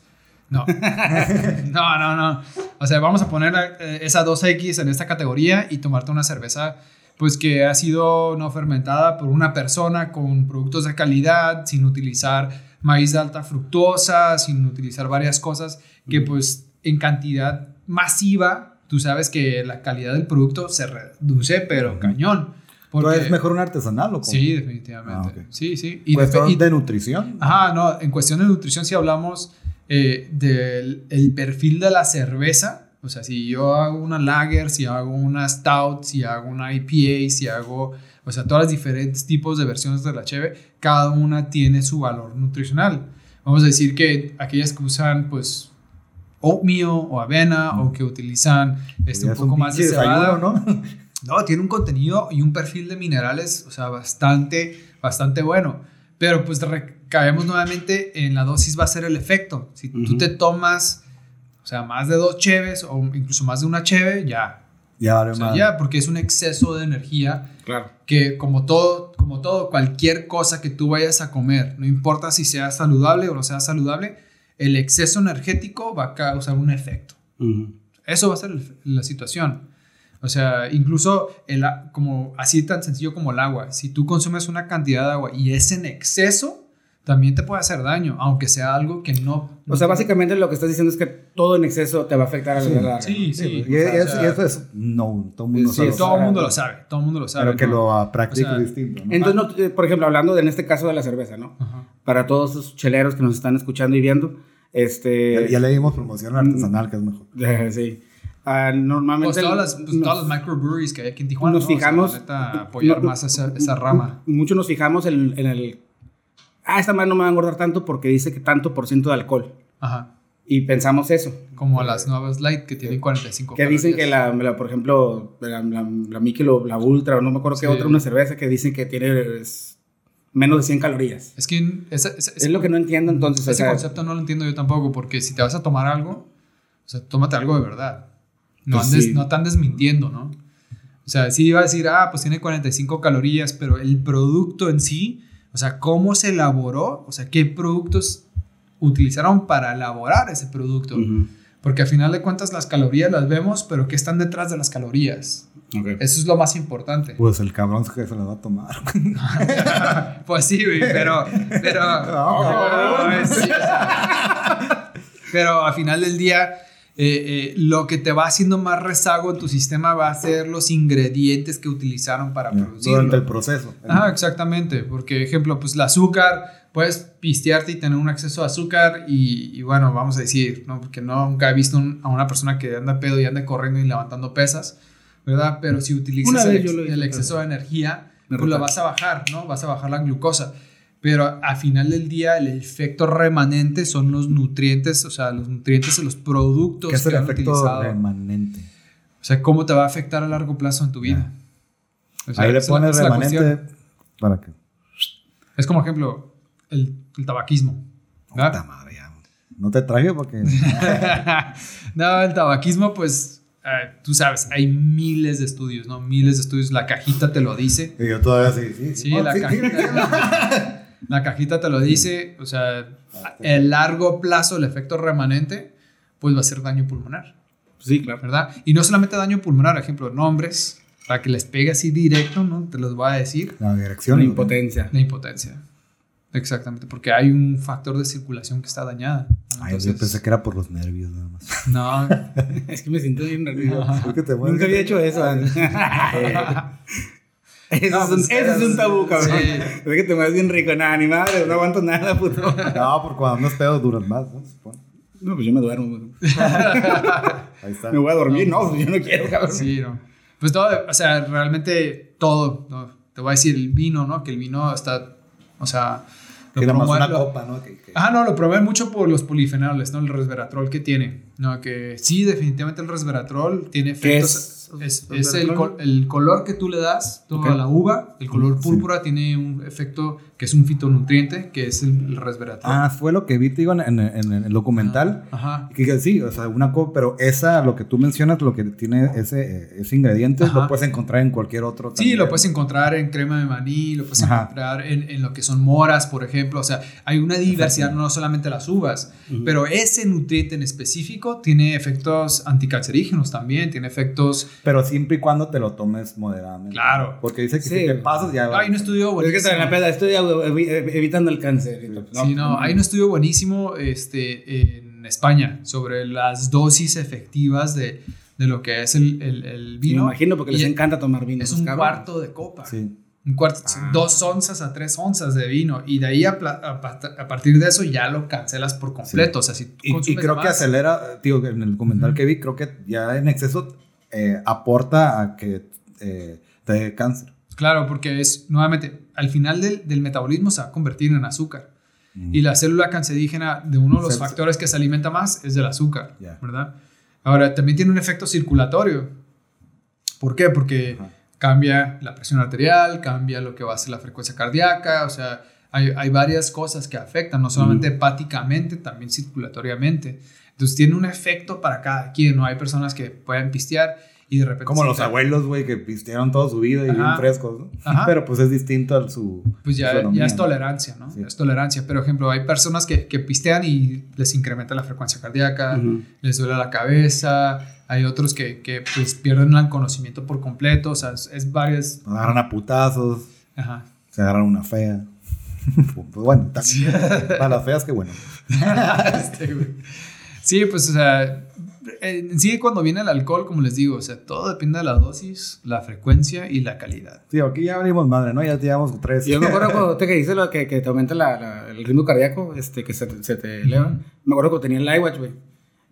No. [LAUGHS] no, no, no. O sea, vamos a poner eh, esa 2X en esta categoría y tomarte una cerveza pues que ha sido no fermentada por una persona con productos de calidad, sin utilizar maíz de alta fructosa, sin utilizar varias cosas que pues en cantidad masiva, tú sabes que la calidad del producto se reduce, pero cañón. Porque, ¿Es mejor un artesanal o cómo? Sí, definitivamente. Ah, okay. Sí, sí. Y ¿Cuestión de, de, nutrición? Ajá, no, en cuestión de nutrición si hablamos eh, del el perfil de la cerveza, o sea, si yo hago una lager, si hago una stout, si hago una IPA, si hago, o sea, todas las diferentes tipos de versiones de la cheve, cada una tiene su valor nutricional. Vamos a decir que aquellas que usan, pues, oatmeal o avena mm. o que utilizan este, un poco más de cebada, ¿no? [LAUGHS] no, tiene un contenido y un perfil de minerales, o sea, bastante, bastante bueno. Pero pues recaemos nuevamente en la dosis va a ser el efecto. Si uh -huh. tú te tomas o sea, más de dos cheves o incluso más de una cheve, ya. Ya vale o sea, Ya, porque es un exceso de energía. Claro. Que como todo, como todo, cualquier cosa que tú vayas a comer, no importa si sea saludable o no sea saludable, el exceso energético va a causar un efecto. Uh -huh. Eso va a ser la situación. O sea, incluso el, como así tan sencillo como el agua. Si tú consumes una cantidad de agua y es en exceso, también te puede hacer daño, aunque sea algo que no... O sea, básicamente lo que estás diciendo es que todo en exceso te va a afectar a la sí, larga. Sí, sí. Y, es, o sea, y, eso es... No, todo el mundo, sí, todo mundo lo sabe. Todo el mundo lo sabe. Pero que ¿no? lo practique o sea, distinto. ¿no? Entonces, no, eh, por ejemplo, hablando de, en este caso de la cerveza, ¿no? Ajá. Para todos esos cheleros que nos están escuchando y viendo, este... Ya, ya le dimos promoción artesanal, que es mejor. [LAUGHS] sí. Uh, normalmente pues todas las, pues nos, todas las microbreweries que hay aquí en Tijuana nos fijamos o sea, apoyar no, más esa, esa rama mucho nos fijamos en, en el ah, esta madre no me va a engordar tanto porque dice que tanto por ciento de alcohol. Ajá. Y pensamos eso. Como a las nuevas light que tienen 45 Que dicen que la, la, por ejemplo, la, la, la Michelob, la Ultra, o no me acuerdo sí. qué otra, una cerveza que dicen que tiene menos de 100 calorías. Es que esa, esa, es lo que no entiendo entonces. Ese o sea, concepto no lo entiendo yo tampoco, porque si te vas a tomar algo, o sea, tómate algo de verdad. No, pues andes, sí. no. O sea, sí iba a decir, ah, pues tiene 45 calorías, pero el producto en sí, o sea, cómo se elaboró, o sea, qué productos utilizaron para elaborar ese producto. Porque al final de cuentas las calorías las vemos, pero ¿qué están detrás de las calorías? Eso es lo más importante. Pues el cabrón que se la va a tomar. [LAUGHS] Pues sí, güey, pero. Pero. [LAUGHS] cabrón. Ay, sí, o sea, pero al final del día, eh, eh, lo que te va haciendo más rezago en tu sistema va a ser los ingredientes que utilizaron para producirlo. Durante el proceso. Ah, exactamente. Porque, ejemplo, pues el azúcar, puedes pistearte y tener un acceso a azúcar y, y bueno, vamos a decir, ¿no? Porque no, nunca he visto un- a una persona que anda pedo y anda corriendo y levantando pesas, ¿verdad? Pero si utilizas el, lo el exceso de energía, Me pues la retracto. vas a bajar, ¿no? Vas a bajar la glucosa. Pero al final del día, el efecto remanente son los nutrientes, o sea, los nutrientes de los productos ¿Qué es el que han efecto utilizado. remanente? O sea, cómo te va a afectar a largo plazo en tu vida. O sea, Ahí le pones remanente para que. Es como ejemplo, el, el tabaquismo. Puta madre. No te traje porque. [LAUGHS] no, el tabaquismo, pues, eh, tú sabes, hay miles de estudios, ¿no? Miles de estudios. La cajita te lo dice. y yo todavía sí, sí. Sí, Oh, la sí, cajita. [LAUGHS] La cajita te lo dice. O sea, el largo plazo, el efecto remanente, pues va a ser daño pulmonar, Sí, claro. ¿verdad? Y no solamente daño pulmonar, ejemplo, nombres, para que les pegue así directo, ¿no? Te los voy a decir. La dirección. Una impotencia. La impotencia. Exactamente, porque hay un factor de circulación que está dañada. Ay, yo Entonces, pensé que era por los nervios nada más. No, [LAUGHS] Es que me siento bien nervioso. Es que te mueves. Nunca había hecho eso. [LAUGHS] [LAUGHS] Eso, No, es un, pues, eso es un tabú, cabrón. sí. Es que te mueves bien rico. Nada, ni madre, no aguanto nada, puto. [LAUGHS] No, porque cuando andas pedo duras más, ¿no? Se supone. No, pues yo me duermo. [LAUGHS] Ahí está. Me voy a dormir. No, pues yo no quiero, cabrón. sí, no. Pues todo, o sea, realmente todo, ¿no? Te voy a decir el vino, ¿no? Que el vino está, o sea... lo Que promueve- una lo- copa, ¿no? Que- que- Ajá, no, lo promueven mucho por los polifenoles, ¿no? El resveratrol que tiene. No, que sí, definitivamente el resveratrol tiene ¿Qué efectos. Es Es, el, col- el color que tú le das tú Ok. a la uva, el color Sí. púrpura tiene un efecto que es un fitonutriente, que es el, el resveratrol. Ah, fue lo que vi, te digo, en, en- en el documental. Ajá. Que sí, o sea, una copa, pero esa, lo que tú mencionas, lo que tiene ese, ese ingrediente, Ajá. lo puedes encontrar en cualquier otro. Sí, también. lo puedes encontrar en crema de maní, lo puedes Ajá. encontrar en, en lo que son moras, por ejemplo. O sea, hay una diversidad, no solamente las uvas, pero ese nutriente en específico tiene efectos anticancerígenos también, tiene efectos... Pero siempre y cuando te lo tomes moderadamente. Claro. Porque dice que Sí. si te pasas ya. Hay un estudio Es que la peda. Estoy evi- evi- evitando el cáncer. Sí, no, hay un estudio buenísimo este, en España sobre las dosis efectivas de, de lo que es el, el, el Me vino. imagino porque les Y encanta tomar vino. Es un cuarto de copa. Sí. Un cuarto, Ah. dos onzas a tres onzas de vino. Y de ahí a, a a partir de eso ya lo cancelas por completo. O sea, si Y, y creo que más- acelera, tío, en el comentario Ujú. que vi, creo que ya en exceso eh, aporta a que eh, te dé cáncer. Claro, porque es, nuevamente, al final del, del metabolismo se va a convertir en azúcar. Y la célula cancerígena de uno de los factores que se alimenta más es del azúcar. ¿verdad? Ahora, también tiene un efecto circulatorio. ¿Por qué? Porque cambia la presión arterial, cambia lo que va a ser la frecuencia cardíaca, o sea, hay, hay varias cosas que afectan, no solamente hepáticamente, también circulatoriamente. Entonces tiene un efecto para cada quien, ¿no? Hay personas que pueden pistear y de repente... Como los abuelos, güey, que pistearon toda su vida y Ajá. bien frescos, ¿no? Ajá. [LAUGHS] Pero pues es distinto a su. Pues ya, es tolerancia, ¿no? Sí. Es tolerancia. Pero, ejemplo, hay personas que, que pistean y les incrementa la frecuencia cardíaca, les duele la cabeza. Hay otros que, que pues, pierden el conocimiento por completo. O sea, es, es varias. Agarran a putazos, Ajá. se agarran una fea. [LAUGHS] pues bueno, también. [LAUGHS] Para las feas, qué bueno. Este, sí, pues, o sea, en sí, cuando viene el alcohol, como les digo, o sea, todo depende de la dosis, la frecuencia y la calidad. Tío, aquí ya abrimos madre, ¿no? Ya llevamos tres. Yo me acuerdo [LAUGHS] cuando te que dice lo que, que te aumenta la- la- el ritmo cardíaco, este, que se, te- se te eleva. Me acuerdo cuando tenía el iWatch, güey.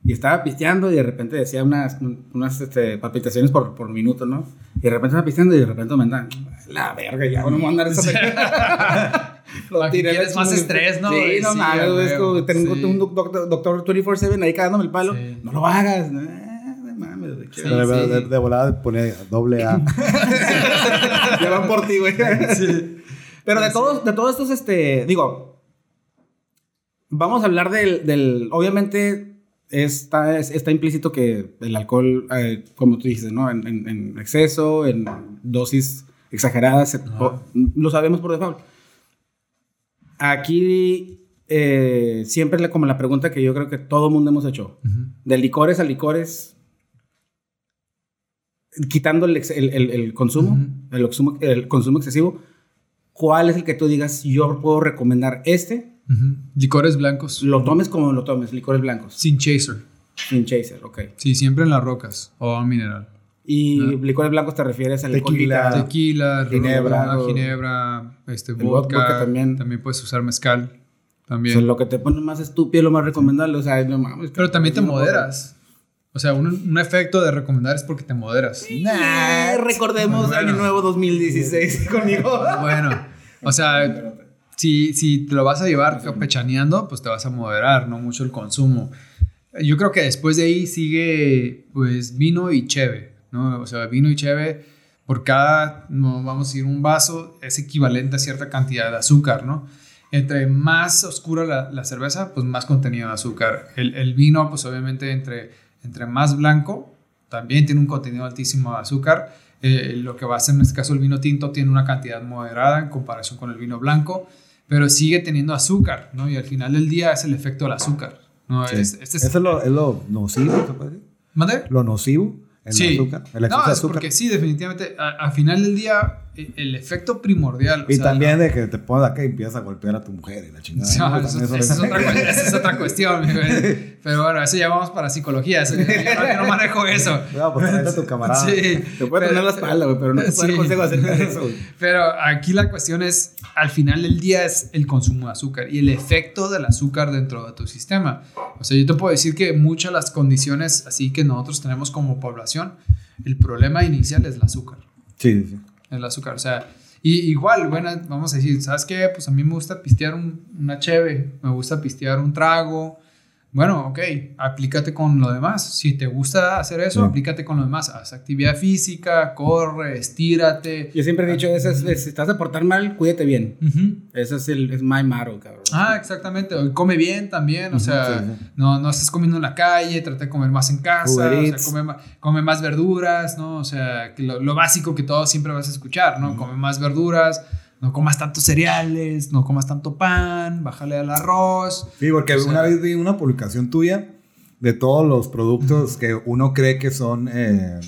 Y estaba pisteando y de repente decía unas, unas este, palpitaciones por, por minuto, ¿no? Y de repente estaba pisteando y de repente aumentan. La verga, ya no me voy a andar esa [LAUGHS] [LAUGHS] Que quieres más estrés, ¿no? Sí, no Sí, mames, a güey, es como tengo sí. un doc- doc- doctor 24-7 ahí cagándome el palo. Sí. No lo hagas. Eh, no mames. Sí, de, de- sí. de- de volada pone doble A. [LAUGHS] ya van por ti, güey. Pero de todos, de todos estos, este, digo, vamos a hablar del, del obviamente, está, está implícito que el alcohol, eh, como tú dices, ¿no? En, en, exceso, en dosis exageradas, lo sabemos por default. Aquí eh, siempre como la pregunta que yo creo que todo mundo hemos hecho. De licores a licores, quitando el, el, consumo, el, consumo, el consumo excesivo, ¿cuál es el que tú digas, yo puedo recomendar este? Licores blancos. Lo tomes como lo tomes, licores blancos. Sin chaser. Sin chaser, ok. Sí, siempre en las rocas o mineral. ¿Y licores blancos te refieres al tequila? Tequila, ginebra, ginebra, este, vodka, también. También puedes usar mezcal. También. lo que te pone más estúpido, lo más recomendable, o sea, no mames. Pero también te moderas. O sea, un, un, efecto de recomendar es porque te moderas. Nah, recordemos año nuevo 2016 conmigo. Bueno, o sea, si, si te lo vas a llevar campechaneando, pues te vas a moderar, no mucho el consumo. Yo creo que después de ahí sigue, pues, vino y cheve, ¿no? O sea, vino y cheve, por cada, no, vamos a decir, un vaso es equivalente a cierta cantidad de azúcar, ¿no? Entre más oscura la, la cerveza, pues más contenido de azúcar. El, el vino, pues obviamente entre entre más blanco, también tiene un contenido altísimo de azúcar. Eh, lo que va a ser en este caso el vino tinto tiene una cantidad moderada en comparación con el vino blanco, pero sigue teniendo azúcar, ¿no? Y al final del día es el efecto del azúcar, ¿no? este es, es, lo, es lo nocivo. ¿Mande? Lo nocivo el sí. azúcar. El no, es porque sí, definitivamente, al final del día, el efecto primordial. Y también de que te pones acá y empiezas a golpear a tu mujer y la chingada. [LAUGHS] No, eso, es otra, cuestión. [LAUGHS] pero bueno, eso ya vamos para psicología. Eso, yo, no manejo eso. No, pues a tu camarada. Sí. Te puede tener la espalda, güey, pero no te puede sí. consejo acerca de eso. [LAUGHS] Pero aquí la cuestión es, al final del día es el consumo de azúcar y el efecto del azúcar dentro de tu sistema. O sea, yo te puedo decir que muchas de las condiciones así que nosotros tenemos como población, el problema inicial es el azúcar. Sí, sí. El azúcar, o sea, y igual, bueno, vamos a decir, ¿sabes qué? Pues a mí me gusta pistear un, una cheve, me gusta pistear un trago, bueno, ok, aplícate con lo demás. Si te gusta hacer eso, aplícate con lo demás. Haz actividad física, corre, estírate. Yo siempre he dicho, eso es, si estás a portar mal, cuídate bien. Ese es el es my motto, cabrón. Ah, exactamente. Come bien también, o sea, No, no estés comiendo en la calle, trata de comer más en casa, o sea, come, come, más verduras, ¿no? O sea, que lo, básico que todos siempre vas a escuchar, ¿no? Come más verduras no comas tantos cereales, no comas tanto pan, bájale al arroz. Sí, porque una vez vi una publicación tuya de todos los productos que uno cree que son eh,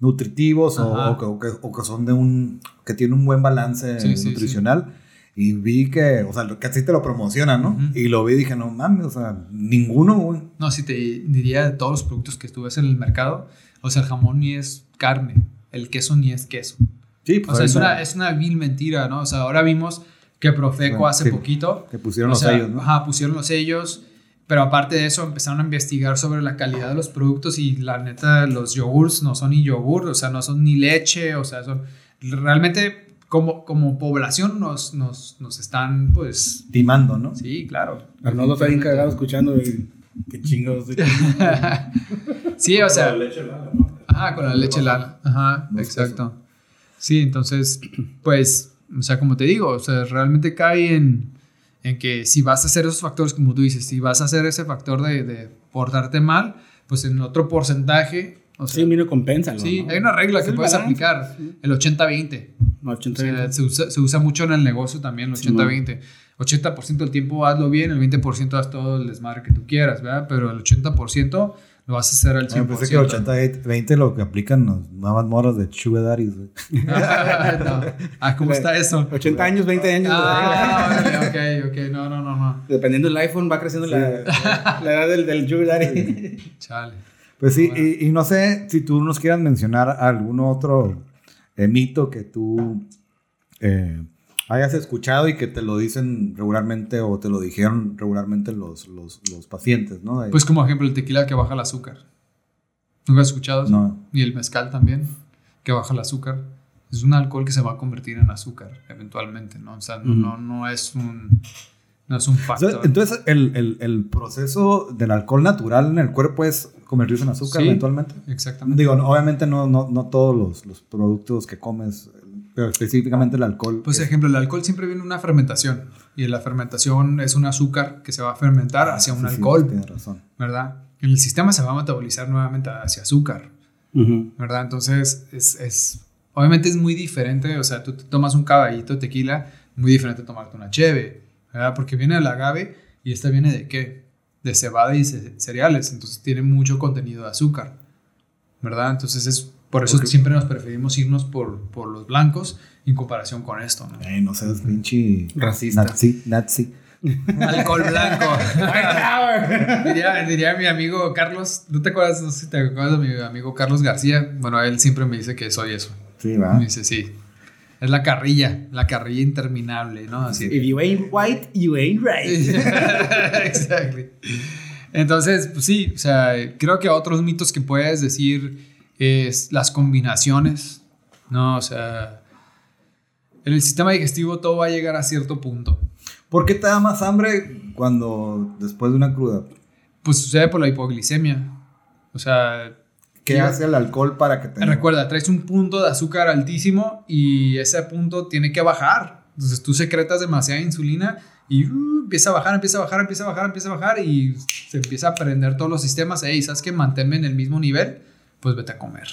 nutritivos o, que, son de un, que tienen un buen balance nutricional. Y vi que, o sea, que así te lo promocionan, ¿no? Y lo vi y dije, no mames, o sea, ninguno, güey. No, si te diría de todos los productos que tú ves en el mercado, o sea, el jamón ni es carne, el queso ni es queso. Sí, pues o sea, es una, es una vil mentira, ¿no? O sea, ahora vimos que Profeco hace poquito. Que pusieron los sellos, ¿no? Ajá, pusieron los sellos. Pero aparte de eso, empezaron a investigar sobre la calidad de los productos y la neta, los yogurts no son ni yogur, o sea, no son ni leche, o sea, son. Realmente, como, como población, nos, nos, nos están, pues. Timando, ¿no? Sí, claro. Arnoldo está bien cagado escuchando y. Qué chingados. [LAUGHS] sí, o sea. Con la leche lala, ¿no? Ajá, con la leche lala. Ajá, exacto. Sí, entonces, [CLEARS THROAT] pues, o sea, como te digo, o sea, realmente cae en, en que si vas a hacer esos factores, como tú dices, si vas a hacer ese factor de, de portarte mal, pues en otro porcentaje. O sea, sí, mira, compensa. Sí, hay una regla que puedes aplicar, el 80-20. 80 se, usa, se usa mucho en el negocio también, el 80-20. 80% del tiempo hazlo bien, el 20% haz todo el desmadre que tú quieras, ¿verdad? Pero el 80% lo vas a hacer al 100%. Ah, pensé que 80, 20 lo que aplican los nuevas moros de Sugar Daddies, [LAUGHS] Ah, ¿cómo está eso? 80 años, 20 años. Ah, [LAUGHS] ok, ok, no, no, no, no. Dependiendo del iPhone va creciendo la, la, edad del, del Sugar Daddy. [LAUGHS] Chale. Pues sí, y, y, no sé si tú nos quieras mencionar algún otro eh, mito que tú eh, hayas escuchado y que te lo dicen regularmente o te lo dijeron regularmente los, los, los pacientes, ¿no? Pues como ejemplo el tequila que baja el azúcar. ¿Nunca has escuchado eso? No. Y el mezcal también, que baja el azúcar. Es un alcohol que se va a convertir en azúcar eventualmente, ¿no? O sea, no, no, es un... No es un factor. Entonces, el, el, el, proceso del alcohol natural en el cuerpo es convertirse en azúcar eventualmente. Exactamente. Digo, obviamente no, no, no todos los, los, productos que comes pero específicamente el alcohol. Pues, por ejemplo, el alcohol siempre viene una fermentación. Y la fermentación es un azúcar que se va a fermentar hacia un alcohol. tienes razón. ¿Verdad? el sistema se va a metabolizar nuevamente hacia azúcar, Ujú. ¿verdad? Entonces, es, es- obviamente es muy diferente, o sea, tú te tomas un caballito de tequila, muy diferente a tomarte una cheve, ¿verdad? Porque viene del agave y esta viene de qué? De cebada y ce- cereales, entonces tiene mucho contenido de azúcar, ¿verdad? Entonces es por eso Porque- siempre nos preferimos irnos por, por los blancos en comparación con esto, ¿no? Ay, no seas pinche Racista. Nazi, nazi. [LAUGHS] Alcohol blanco. [LAUGHS] diría, diría mi amigo Carlos, ¿no te acuerdas? No sé si te acuerdas de mi amigo Carlos García. Bueno, él siempre me dice que soy eso. Sí, va. Me dice, sí. Es la carrilla, la carrilla interminable, ¿no? Así. If you ain't white, you ain't right. [LAUGHS] Exactly. Entonces, pues sí, o sea, creo que otros mitos que puedes decir es las combinaciones, ¿no? O sea, en el sistema digestivo todo va a llegar a cierto punto. ¿Por qué te da más hambre cuando después de una cruda? Pues sucede por la hipoglicemia. O sea, ¿Qué hace el alcohol para que te recuerda, traes un punto de azúcar altísimo y ese punto tiene que bajar. Entonces tú secretas demasiada insulina y uh, empieza a bajar, empieza a bajar, empieza a bajar, empieza a bajar y se empieza a prender todos los sistemas. Ey, ¿sabes qué? Manténme en el mismo nivel, pues vete a comer,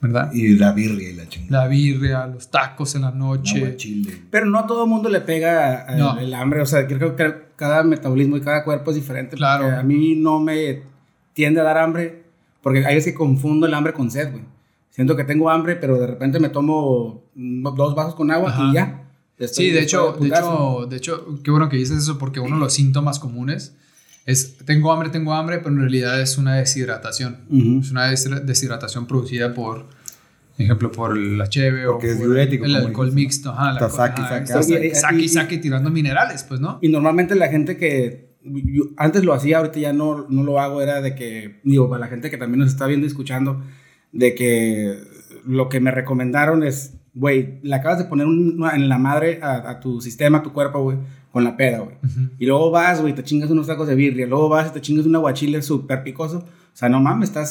¿verdad? Y la birria y la chingada. La birria, los tacos en la noche. Aguachile. Pero no a todo el mundo le pega el, No. el hambre. O sea, creo que cada metabolismo y cada cuerpo es diferente. Claro. A mí no me tiende a dar hambre. Porque hay veces que confundo el hambre con sed, güey. Siento que tengo hambre, pero de repente me tomo mm, dos vasos con agua Ajá. y ya. Estoy- Sí, de hecho, de putazo. hecho, de hecho, qué bueno que dices eso porque uno de los síntomas comunes es tengo hambre, tengo hambre, pero en realidad es una deshidratación. Ujú. Es una deshidra- deshidratación producida por, ejemplo, por la cheve o es diurético, el como alcohol mixto. Ajá, el alcohol- saque, ajá, tirando minerales, pues, ¿no? Y normalmente la gente que yo antes lo hacía, ahorita ya no, no lo hago, era de que, digo, para la gente que también nos está viendo y escuchando, de que lo que me recomendaron es, güey, le acabas de poner una- en la madre a, a tu sistema, a tu cuerpo, güey, con la peda, güey. Ujú. Y luego vas, güey, te chingas unos tacos de birria, luego vas y te chingas un aguachile súper picoso. O sea, no mames, estás...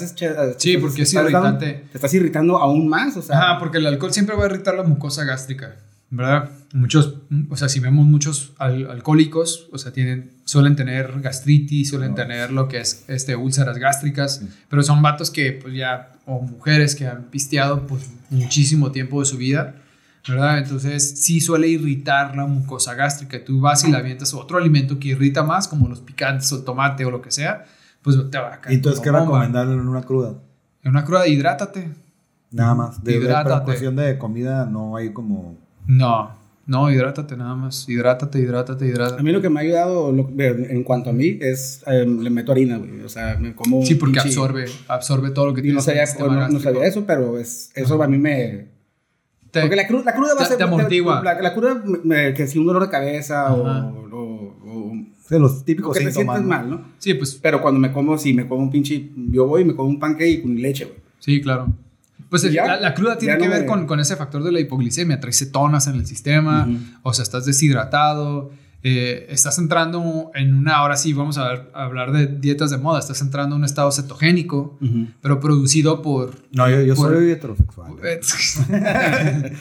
Sí, porque es estás dando- irritante. Te estás irritando aún más, o sea... Ajá, porque el alcohol siempre va a irritar la mucosa gástrica, ¿verdad? Muchos, o sea, si vemos muchos al- alcohólicos, o sea, tienen, suelen tener gastritis, suelen tener lo que es este, úlceras gástricas, pero son vatos que, pues ya, o mujeres que han pisteado, pues, muchísimo tiempo de su vida, ¿verdad? Entonces, sí suele irritar la mucosa gástrica. Tú vas y le avientas otro alimento que irrita más, como los picantes o el tomate o lo que sea, pues te va a caer. ¿Y entonces qué recomendable en una cruda? En una cruda, hidrátate. Nada más. De, de Hidrátate. cuestión de comida no hay como... No, no, hidrátate nada más. Hidrátate, hidrátate, A hidrátate. mí lo que me ha ayudado lo- en cuanto a mí es eh, le meto harina, güey. O sea, me como. Sí, porque pinche- absorbe, absorbe todo lo que Y no tienes en el no, no sabía eso, pero es, eso a mí me. Te- Porque la, cruda, la cruda va a ser. te amortigua. La, la cruda, me- que si un dolor de cabeza o, o, o- Sí, los o típicos que te sientes ¿no? mal, ¿no? Sí, pues Pero cuando me como, sí, me como un pinche. Yo voy y me como un pancake con leche, güey. sí, claro. Pues el- ya, la, la cruda tiene que no ver me- con, con ese factor de la hipoglicemia. Traes cetonas en el sistema, Ujú. o sea, estás deshidratado. Eh, estás entrando en una, ahora sí, vamos a, ver- a hablar de dietas de moda, estás entrando en un estado cetogénico, pero producido por, No, yo, yo Por- soy heterosexual. [LAUGHS]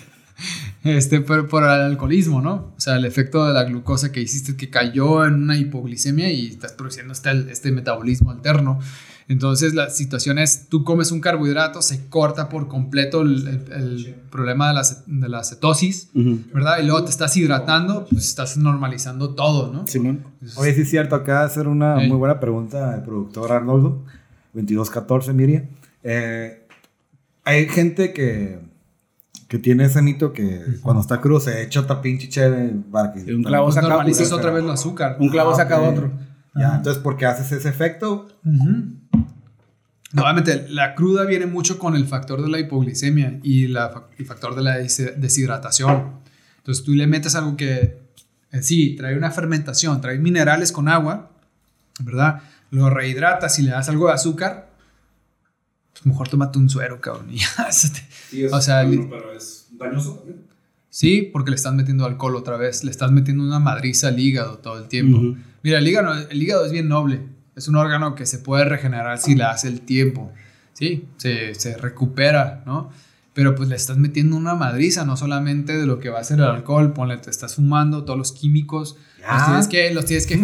este, por, por el alcoholismo, ¿no? O sea, el efecto de la glucosa que hiciste que cayó en una hipoglicemia y estás produciendo este, este metabolismo alterno. Entonces, la situación es, tú comes un carbohidrato, se corta por completo el, el- el problema de la, de la cetosis, ¿verdad? Y luego te estás hidratando, pues estás normalizando todo, ¿no? Simón. Oye, sí es cierto, de hacer una Ey. muy buena pregunta el productor Arnoldo, 2214 Miriam. Eh, hay gente que, que tiene ese mito que cuando está crudo se echa otra pinche chévere para que... Y un clavo Pues saca normalizas otro. otra vez el azúcar. Un clavo Ah, saca ok. otro. Ya, entonces, ¿por qué haces ese efecto? Ujú. Nuevamente, la cruda viene mucho con el factor de la hipoglicemia y la, el factor de la des- deshidratación. Entonces tú le metes algo que en sí trae una fermentación, trae minerales con agua, ¿verdad? Lo rehidratas y le das algo de azúcar, pues mejor tómate un suero, cabrón. y [LAUGHS] ya, Sí, es O sea, bueno, pero es dañoso también. Sí, porque le estás metiendo alcohol otra vez, le estás metiendo una madriza al hígado todo el tiempo. Mira, el hígado, el hígado es bien noble, es un órgano que se puede regenerar si le hace el tiempo, ¿sí? Se, se recupera, ¿no? pero pues le estás metiendo una madriza, no solamente de lo que va a ser el alcohol, ponle, te estás fumando, todos los químicos, los tienes que, los tienes que,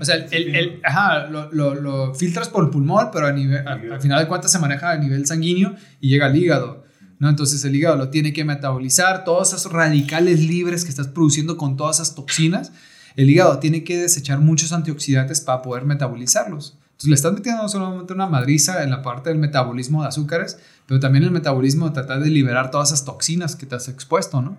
o sea, el, el, ajá, lo, lo, lo, filtras por el pulmón, pero a nivel, al final de cuentas se maneja a nivel sanguíneo y llega al hígado, ¿no? Entonces el hígado lo tiene que metabolizar, todos esos radicales libres que estás produciendo con todas esas toxinas, el hígado tiene que desechar muchos antioxidantes para poder metabolizarlos. Entonces le estás metiendo no solamente una madriza en la parte del metabolismo de azúcares, pero también el metabolismo de tratar de liberar todas esas toxinas que te has expuesto, ¿no?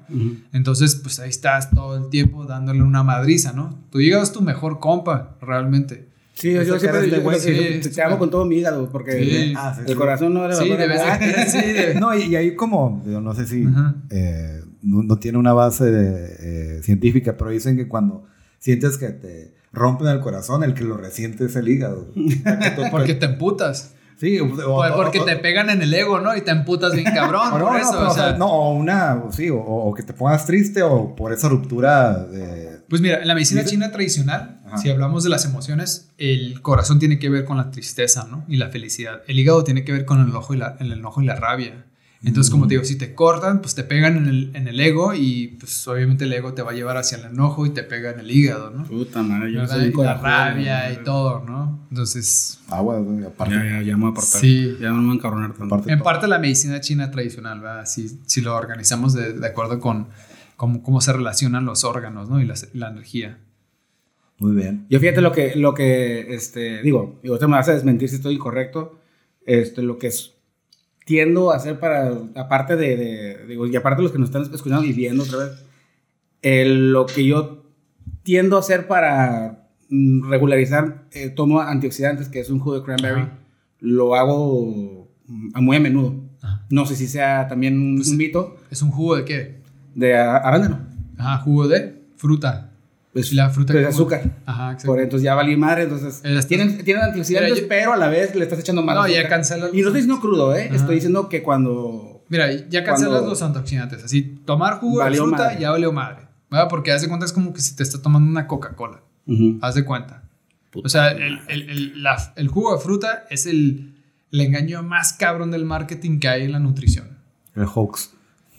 Entonces, pues ahí estás todo el tiempo dándole una madriza, ¿no? Tu hígado es tu mejor compa, realmente. Sí, yo, yo siempre digo, te, te hago con todo mi hígado, porque Sí. Ah, sí, el sí. corazón no le Sí, va a debe ser. [LAUGHS] Sí, debe- No, y, y ahí como, yo no sé si eh, no, no tiene una base de, eh, científica, pero dicen que cuando sientes que te rompen el corazón, el que lo resiente es el hígado. [LAUGHS] Porque te emputas. sí, o, o- porque o- te pegan en el ego, ¿no? Y te emputas bien cabrón. [LAUGHS] por no, eso, o sea, no, o una, sí, o, que te pongas triste o por esa ruptura de... Pues mira, en la medicina china tradicional, Ajá. si hablamos de las emociones, el corazón tiene que ver con la tristeza, ¿no? Y la felicidad. El hígado tiene que ver con el enojo y la, el enojo y la rabia. Entonces, como te digo, si te cortan, pues te pegan en el, en el ego y pues obviamente el ego te va a llevar hacia el enojo y te pega en el hígado, ¿no? Puta madre, yo ¿Verdad? soy un Y la rabia y todo, ¿no? Entonces, Agua, güey, aparte. Ya, ya, ya me voy a apartar. Sí. Ya no me voy a encabronar tanto. aparte en todo. parte la medicina china tradicional, ¿verdad? Si, si lo organizamos de, de acuerdo con cómo, cómo se relacionan los órganos, ¿no? Y la, la energía. Muy bien. Yo fíjate lo que, lo que, este, digo, y ahorita me vas a desmentir si estoy incorrecto, este, lo que es, tiendo a hacer para, aparte de, de- digo, y aparte de los que nos están escuchando y viendo otra vez, lo que yo tiendo a hacer para mm, regularizar, eh, tomo antioxidantes, que es un jugo de cranberry, Ajá. lo hago mm, muy a menudo. Ajá. No sé si sea también un, Pues- un mito ¿Es un jugo de qué? de a- arándano. Ajá, jugo de fruta. Pues, la fruta pues, que- azúcar. Ajá, exacto. Por entonces ya valí madre, entonces estás- tienen, tienen antioxidantes, Mira, yo- pero a la vez le estás echando más No, ya azúcar. cancela- Y no estoy diciendo crudo, ¿eh? Ajá. Estoy diciendo que cuando... Mira, ya cancelas Cuando- los antioxidantes. Así, tomar jugo de fruta madre. ya valió madre. ¿verdad? Porque haz de cuenta es como que si te estás tomando una Coca-Cola. Haz de cuenta. Puta o sea, el, el- el- la- el jugo de fruta es el, el engaño más cabrón del marketing que hay en la nutrición. El hoax.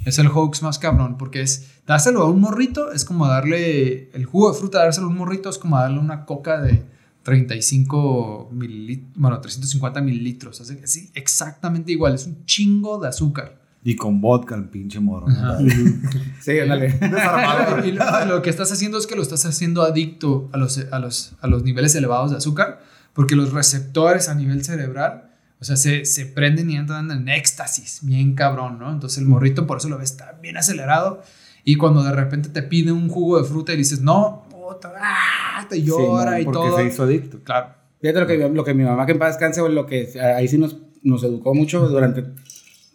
Es el hoax más cabrón, porque es dárselo a un morrito, es como darle el jugo de fruta, dárselo a un morrito, es como darle una coca de 35 mililitros, bueno, 350 mililitros. Así, así, exactamente igual, es un chingo de azúcar. Y con vodka, el pinche moro. [LAUGHS] Sí, [LAUGHS] [LAUGHS] y lo, lo que estás haciendo es que lo estás haciendo adicto a los, a los, a los niveles elevados de azúcar, porque los receptores a nivel cerebral, o sea, se, se prenden y entran en éxtasis, bien cabrón, ¿no? Entonces el morrito por eso lo ves tan bien acelerado y cuando de repente te pide un jugo de fruta y dices, no, puta, ah, te llora y Porque todo. se hizo adicto. Claro. Fíjate lo que, lo que mi mamá, que en paz descanse, güey, lo que ahí sí nos, nos educó mucho durante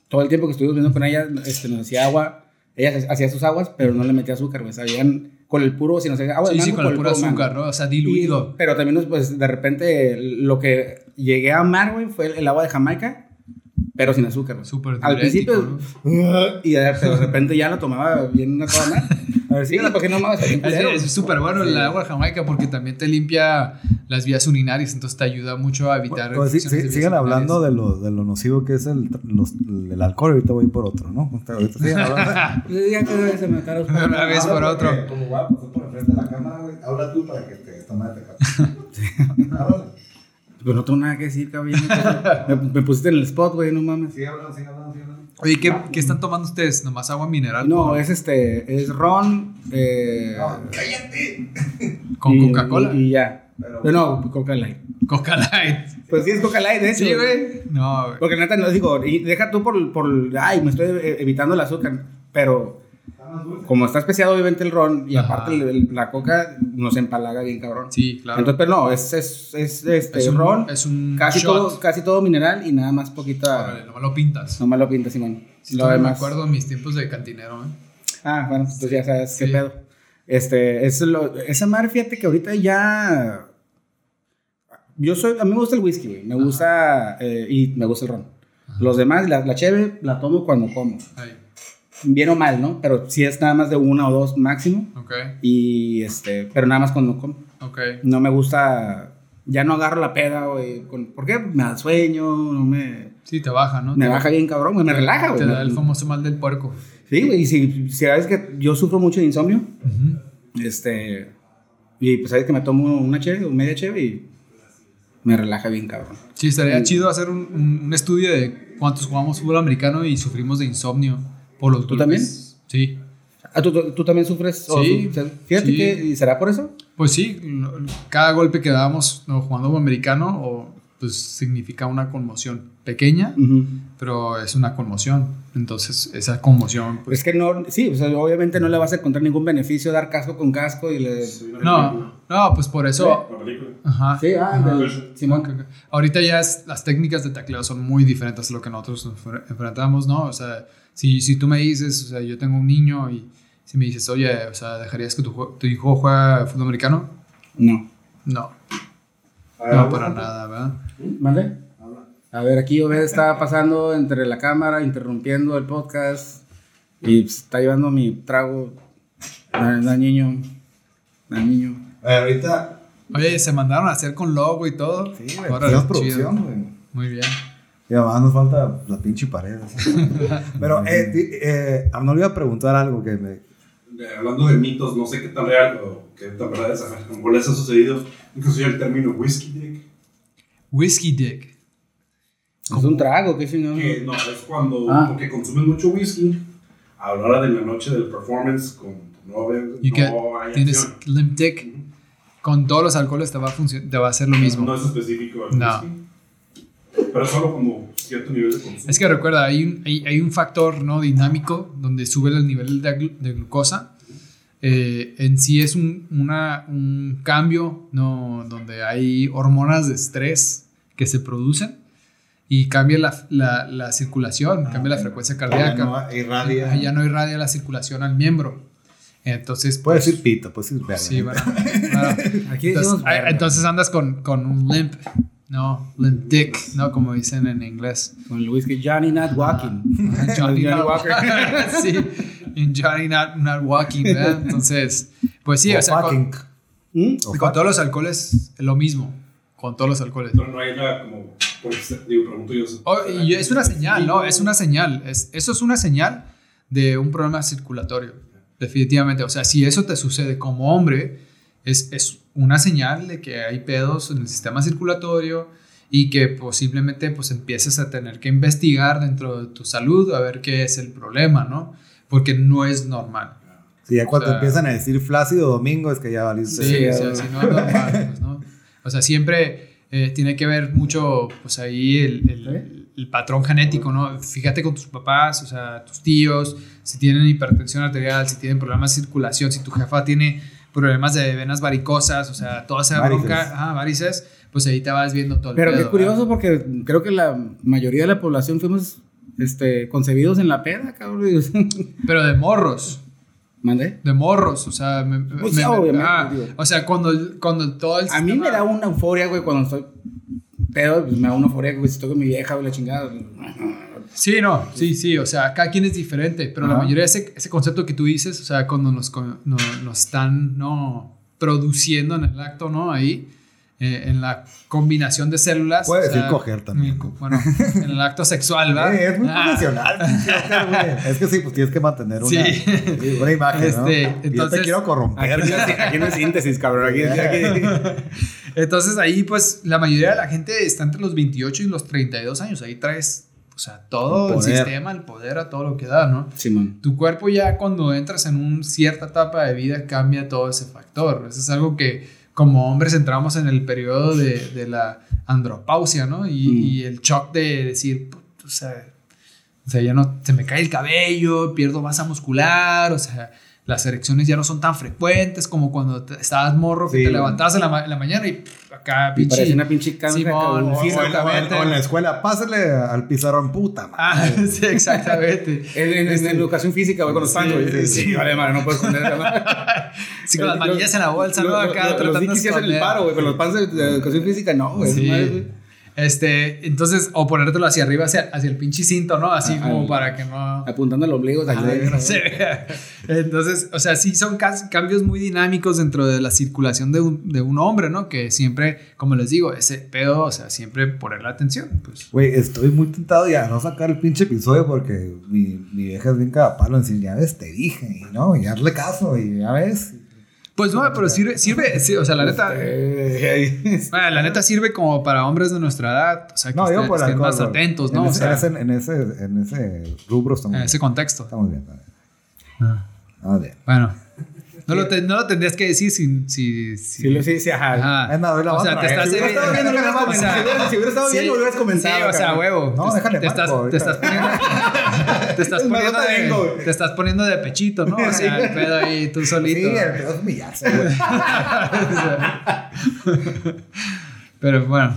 todo el tiempo que estuvimos viviendo con ella, este, nos hacía agua, ella hacía sus aguas, pero no le metía azúcar, güey, sabían con el puro, si nos hacía agua de Sí, sí, con el puro mango. azúcar, ¿no? O sea, Y- diluido. pero también, pues, de repente, lo que llegué a amar, güey, fue el, el agua de Jamaica, pero sin azúcar. Súper Al principio, y de, de repente ya la tomaba bien a toda madre. A ver, sí, porque no mames, Es súper bueno el agua de Jamaica porque también te limpia las vías urinarias, entonces te ayuda mucho a evitar. Pues sí, sí, de sigan hablando de lo, de lo nocivo que es el, los- el alcohol. Ahorita voy por otro, ¿no? Ahorita sigan hablando. Pues se me Una vez por otro. Como voy a pasar por enfrente de la cámara, güey. Habla tú para que te esta madre [LAUGHS] Háblale. Pues no tengo nada que decir, cabrón. me, me pusiste en el spot, güey, no mames. Sigue hablando, sigue hablando, sigue hablando. Oye, ¿qué, qué están tomando ustedes? ¿Nomás agua mineral? No, es este, es ron, eh, ¡Cállate! con Coca-Cola? Y, y ya. Pero- Pero no, Coca Light. Coca Light. Pues sí es Coca Light, de hecho. Sí, güey. No, güey. Porque neta, no digo, y deja tú por, por, ay, me estoy eh, evitando el azúcar, pero. Como está especiado obviamente el ron y Ajá. aparte el- el- la coca nos empalaga bien cabrón. Sí, claro. Entonces, pero no, es, es, es, este, es un, ron, es un casi, shot. todo, casi todo mineral y nada más poquita, Órale, nomás lo pintas. no me lo pinta Simón. Sí, lo me demás- acuerdo de mis tiempos de cantinero, ¿eh? Ah, bueno, pues ya sabes qué pedo. Este, es lo, esa madre, fíjate que ahorita ya. Yo soy, a mí me gusta el whisky, güey. Me gusta, eh, y me gusta el ron. Los demás, la, la cheve, la tomo cuando como. Ahí. Bien o mal, ¿no? Pero si es nada más de una o dos máximo. Ok, Y este, pero nada más cuando como. ok. No me gusta ya no agarro la peda, güey. con- ¿Por qué? Me da sueño, no me... Sí, te baja, ¿no? Me Te- baja bien cabrón, güey, me relaja, güey. Te da el famoso mal del puerco. Sí, güey, y si, si sabes que yo sufro mucho de insomnio, Ujú. este... Y pues sabes que me tomo una cheve o media cheve y me relaja bien cabrón. Sí, estaría chido hacer un, un- un estudio de cuántos jugamos fútbol americano y sufrimos de insomnio por los ¿Tú golpes. también? Sí. Ah, ¿tú, tú, tú también sufres? o Sí, su- Fíjate sí. que... ¿Y será por eso? Pues sí, cada golpe que dábamos ¿no? jugando americano o, pues significa una conmoción pequeña, Ujú. pero es una conmoción. Entonces, esa conmoción, pues, Es que no, sí, o sea, obviamente no le vas a encontrar ningún beneficio dar casco con casco y le... no, no, pues por eso, La película. ajá. Sí, ah, Ajá. del- Simón. Ahorita ya es, las técnicas de tacleo son muy diferentes a lo que nosotros nos enfre- enfrentamos, ¿no? O sea, si, si tú me dices, o sea, yo tengo un niño y si me dices, oye, o sea, ¿dejarías que tu, hijo juegue fútbol americano? No. No, ver, no para nada, ¿verdad? ¿Vale? A ver, aquí Obed estaba pasando entre la cámara, interrumpiendo el podcast y pues, está llevando mi trago. Da, da niño. Da niño. A ver, ahorita. Oye, se mandaron a hacer con logo y todo. Sí, güey. Producción, güey. Muy bien. Y además nos falta la pinche pared. [LAUGHS] Pero, eh, ti- eh, Arnold iba a preguntar algo que me. Hablando de mitos, no sé qué tan real o qué tan verdad es. A lo mejor les ha sucedido. Incluso el término whiskey dick. Whiskey Dick. Es un trago, qué chingón. Que no, es cuando Ah. porque consumes mucho whisky. A la hora de la noche del performance, con tu novia, Y que no hay tienes. Limp Dick. Con todos los alcoholes te va a, te va a hacer lo mismo. No es específico del No. whisky. Pero solo como cierto nivel de consumo. Es que recuerda, hay un, hay, hay un factor ¿no? dinámico donde sube el nivel de, glu- de glucosa. Eh, en sí es un, una- un cambio ¿no? donde hay hormonas de estrés que se producen y cambia la, la- la circulación, cambia la frecuencia cardíaca. Ya no irradia. Ah, ya no irradia la circulación al miembro. Entonces, Puede pues, decir pito, puede decir verga. Sí, bueno. claro. [LAUGHS] Aquí Entonces, ah, entonces andas con, con un limp, ¿no? Limp dick, ¿no? Como dicen en inglés. Con el whisky Johnny Not Walking. [LAUGHS] Johnny, Johnny not, Walker. [LAUGHS] sí, en Johnny not, not walking, ¿verdad? Entonces, pues sí, o, O sea, con. ¿Mm? O con todos los alcoholes es lo mismo. Con todos los alcoholes. Pero no hay nada como. Porque, digo, pregunto yo. Oh, y es una señal, ¿no? Es una señal. Es, eso es una señal de un problema circulatorio. Definitivamente. O sea, si eso te sucede como hombre, es, es una señal de que hay pedos en el sistema circulatorio y que posiblemente pues empieces a tener que investigar dentro de tu salud a ver qué es el problema, ¿no? Porque no es normal. Sí, ya cuando O sea- empiezan a decir Flácido Domingo es que ya valiste. Sí, o Sí, sea, eh. si no es normal, pues, ¿no? O sea, siempre eh, tiene que ver mucho, pues ahí el, el- el patrón genético, ¿no? Fíjate con tus papás, o sea, tus tíos, si tienen hipertensión arterial, si tienen problemas de circulación, si tu jefa tiene problemas de venas varicosas, o sea, toda esa Varices. bronca, ajá, varices, pues ahí te vas viendo todo el Pero pedo, qué curioso porque creo que la mayoría de la población fuimos este, concebidos en la peda, cabrón. [LAUGHS] Pero de morros. ¿Mandé? De morros, o sea, me- Pues me- sí, me- obviamente, ah, o sea, cuando, cuando todo el A mí me sistema- da una euforia, güey, cuando estoy pedo, pues me da una euforia, güey, si estoy con mi vieja, güey, la chingada. Sí, no, sí, sí, o sea, cada quien es diferente, pero la mayoría de ese, ese concepto que tú dices, o sea, cuando nos, co- no- nos están, ¿no? Produciendo en el acto, ¿no? Ahí, eh, en la combinación de células. Puede o decir sea, coger también. en- Bueno, en el acto sexual, ¿verdad? Eh, es muy Ah, profesional. Es que sí, pues tienes que mantener una, Sí. [LAUGHS] una imagen, ¿no? Este, Y yo te entonces- quiero corromper. Aquí, [LAUGHS] aquí no es síntesis, cabrón. Aquí, aquí- [LAUGHS] Entonces ahí, pues, la mayoría de la gente está entre los 28 y los 32 años. Ahí traes, o sea, todo El sistema, el poder a todo lo que da, ¿no? Simón. Tu cuerpo ya cuando entras en una cierta etapa de vida cambia todo ese factor. Eso es algo que como hombres entramos en el periodo de, de la andropausia, ¿no? Y, Mm. y el shock de decir, "Put, o sea, o sea, ya no, se me cae el cabello, pierdo masa muscular, o sea, las erecciones ya no son tan frecuentes como cuando te- estabas morro, que Sí, te levantabas en la, ma- en la mañana y pff, acá, pinche. una pinche canja Simón. O, Sí, o en la, o en la escuela, pásale al pizarrón, puta madre. Ah, [LAUGHS] sí, exactamente. [LAUGHS] En, en- en Este- educación física, güey, con los güey. sí, Sí, vale, madre, no puedes esconder. [LAUGHS] Sí, con las manillas en la bolsa, ¿no? Los- Acá los- tratando Los de hacen el esconder. paro, güey, con los panos de, de educación física, no, güey. Sí. Este, entonces, o ponértelo hacia arriba, hacia, hacia el pinche cinto, ¿no? Así Ah, como al- para que no. Apuntando al ombligo. no se vea. Entonces, o sea, sí son cambios muy dinámicos dentro de la circulación de un, de un hombre, ¿no? Que siempre, como les digo, ese pedo, o sea, siempre ponerle atención, pues. Güey, estoy muy tentado ya a no sacar el pinche episodio porque mi, mi vieja es bien cada palo en decir, ya ves, te dije, y no, y hazle caso, y ya ves. Pues no, pero sirve, sirve, sí, o sea, la neta, ah, la neta sirve como para hombres de nuestra edad, o sea, que No, estén, estén alcohol, más atentos, En ¿no? O ese, sea, en ese, en ese, en rubro estamos en ese contexto. Estamos bien. estamos bien. Estamos bien. Bueno, no lo, te- no lo tendrías que decir si... si, si- Sí, lo- sí, sí, ajá. Ajá. Es nada, la o sea, te estás... Si hubiera estado viendo, lo o sea. Si hubiera- estado viendo, lo hubieras comentado, Sí, o sea, huevo. No, déjale te estás, te estás poniendo... [LAUGHS] te estás poniendo de, te estás poniendo de pechito, ¿no? O sea, el pedo ahí tú Sí, solito. el pedo es humillarse, güey. [LAUGHS] Pero bueno.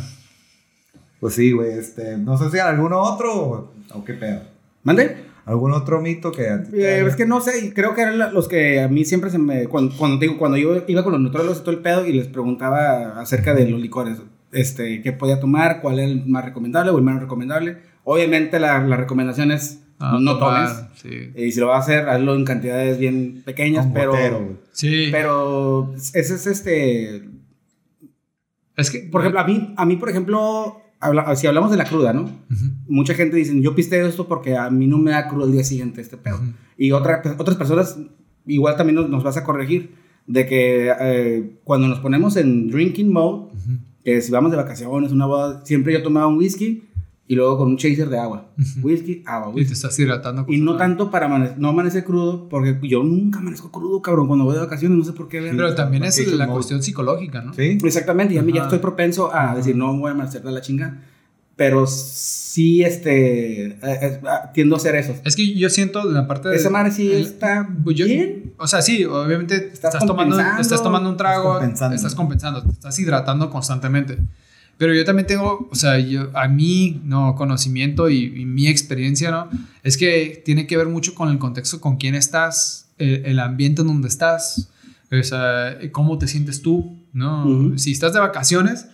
Pues sí, güey, este, no sé si hay alguno otro o, o qué pedo. ¿Mande? ¿Algún otro mito que... Eh, es que no sé, y creo que eran los que a mí siempre se me. Cuando, cuando, digo, cuando yo iba con los nutrólogos y todo el pedo y les preguntaba acerca de los licores, este, qué podía tomar, cuál era el más recomendable o el menos recomendable. Obviamente la, la recomendación es Ah, no tomar, tomes. Sí. Y si lo vas a hacer, hazlo en cantidades bien pequeñas, Con pero. botero. Sí. Pero ese es este. es que... Por ejemplo, a mí, a mí por ejemplo, habla- si hablamos de la cruda, ¿no? Ujú. Mucha gente dice, yo pisteo esto porque a mí no me da crudo el día siguiente este pedo. Ujú. Y otra, otras personas, igual también nos, nos vas a corregir, de que eh, cuando nos ponemos en drinking mode, Ujú. que si vamos de vacaciones, una boda, siempre yo tomaba un whisky y luego con un chaser de agua. Ujú. Whisky, agua, Y te whisky. estás hidratando. Y no tanto para amane- no amanecer crudo, porque yo nunca amanezco crudo, cabrón, cuando voy de vacaciones, no sé por qué. verga. Pero también es la mode. cuestión psicológica, ¿no? Sí. Exactamente, y a mí ya Ajá. estoy propenso a decir, no voy a amanecer de la chinga. Pero sí, este, eh, eh, ah, tiendo a hacer eso. Es que yo siento en la parte de... Esa madre sí el- está Pues yo- bien. O sea, sí, obviamente Estás estás, tomando, estás tomando un trago, estás compensando. estás compensando, te estás hidratando constantemente. Pero yo también tengo, o sea, yo, a mí, no, conocimiento y, y mi experiencia, ¿no? Es que tiene que ver mucho con el contexto, con quién estás, el, el ambiente en donde estás, o sea, cómo te sientes tú, ¿no? Si estás de vacaciones,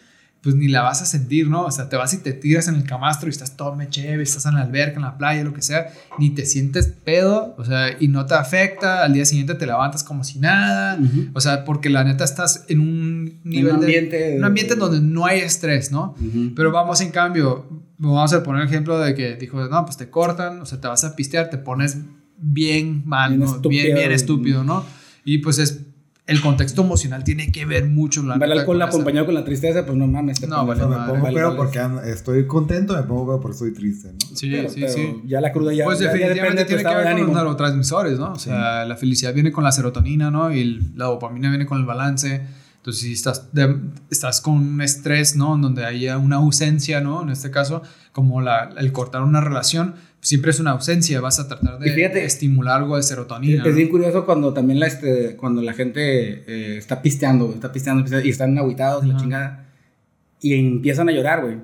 pues ni la vas a sentir, ¿no? O sea, te vas y te tiras en el camastro y estás todo mecheve, estás en la alberca, en la playa, lo que sea, ni te sientes pedo, o sea, y no te afecta, al día siguiente te levantas como si nada, o sea, porque la neta estás en un nivel un de- ambiente- un ambiente donde no hay estrés, ¿no? Pero vamos en cambio, vamos a poner el ejemplo de que dijo, no, pues te cortan, o sea, te vas a pistear, te pones bien mal, Bien ¿no? estúpido. bien, bien estúpido, ¿no? Y pues es, el contexto emocional tiene que ver mucho. La El alcohol con esa- acompañado con la tristeza, pues no mames. te No, vale me pongo vale, vale. porque estoy contento, me pongo pedo porque estoy triste, ¿no? Sí, Pero- sí, pero sí. Ya la cruda ya, Pues ya- definitivamente tiene que ver de con los neurotransmisores, ¿no? O sea, la felicidad viene con la serotonina, ¿no? Y el- la dopamina viene con el balance. Entonces, si estás, de- estás con un estrés, ¿no? En donde haya una ausencia, ¿no? En este caso, como la, el cortar una relación, siempre es una ausencia. Vas a tratar de fíjate, estimular algo de serotonina. Es ¿no? bien curioso cuando también la, este, cuando la gente eh, está pisteando, está pisteando, pisteando, y están aguitados y la chingada. Y empiezan a llorar, güey.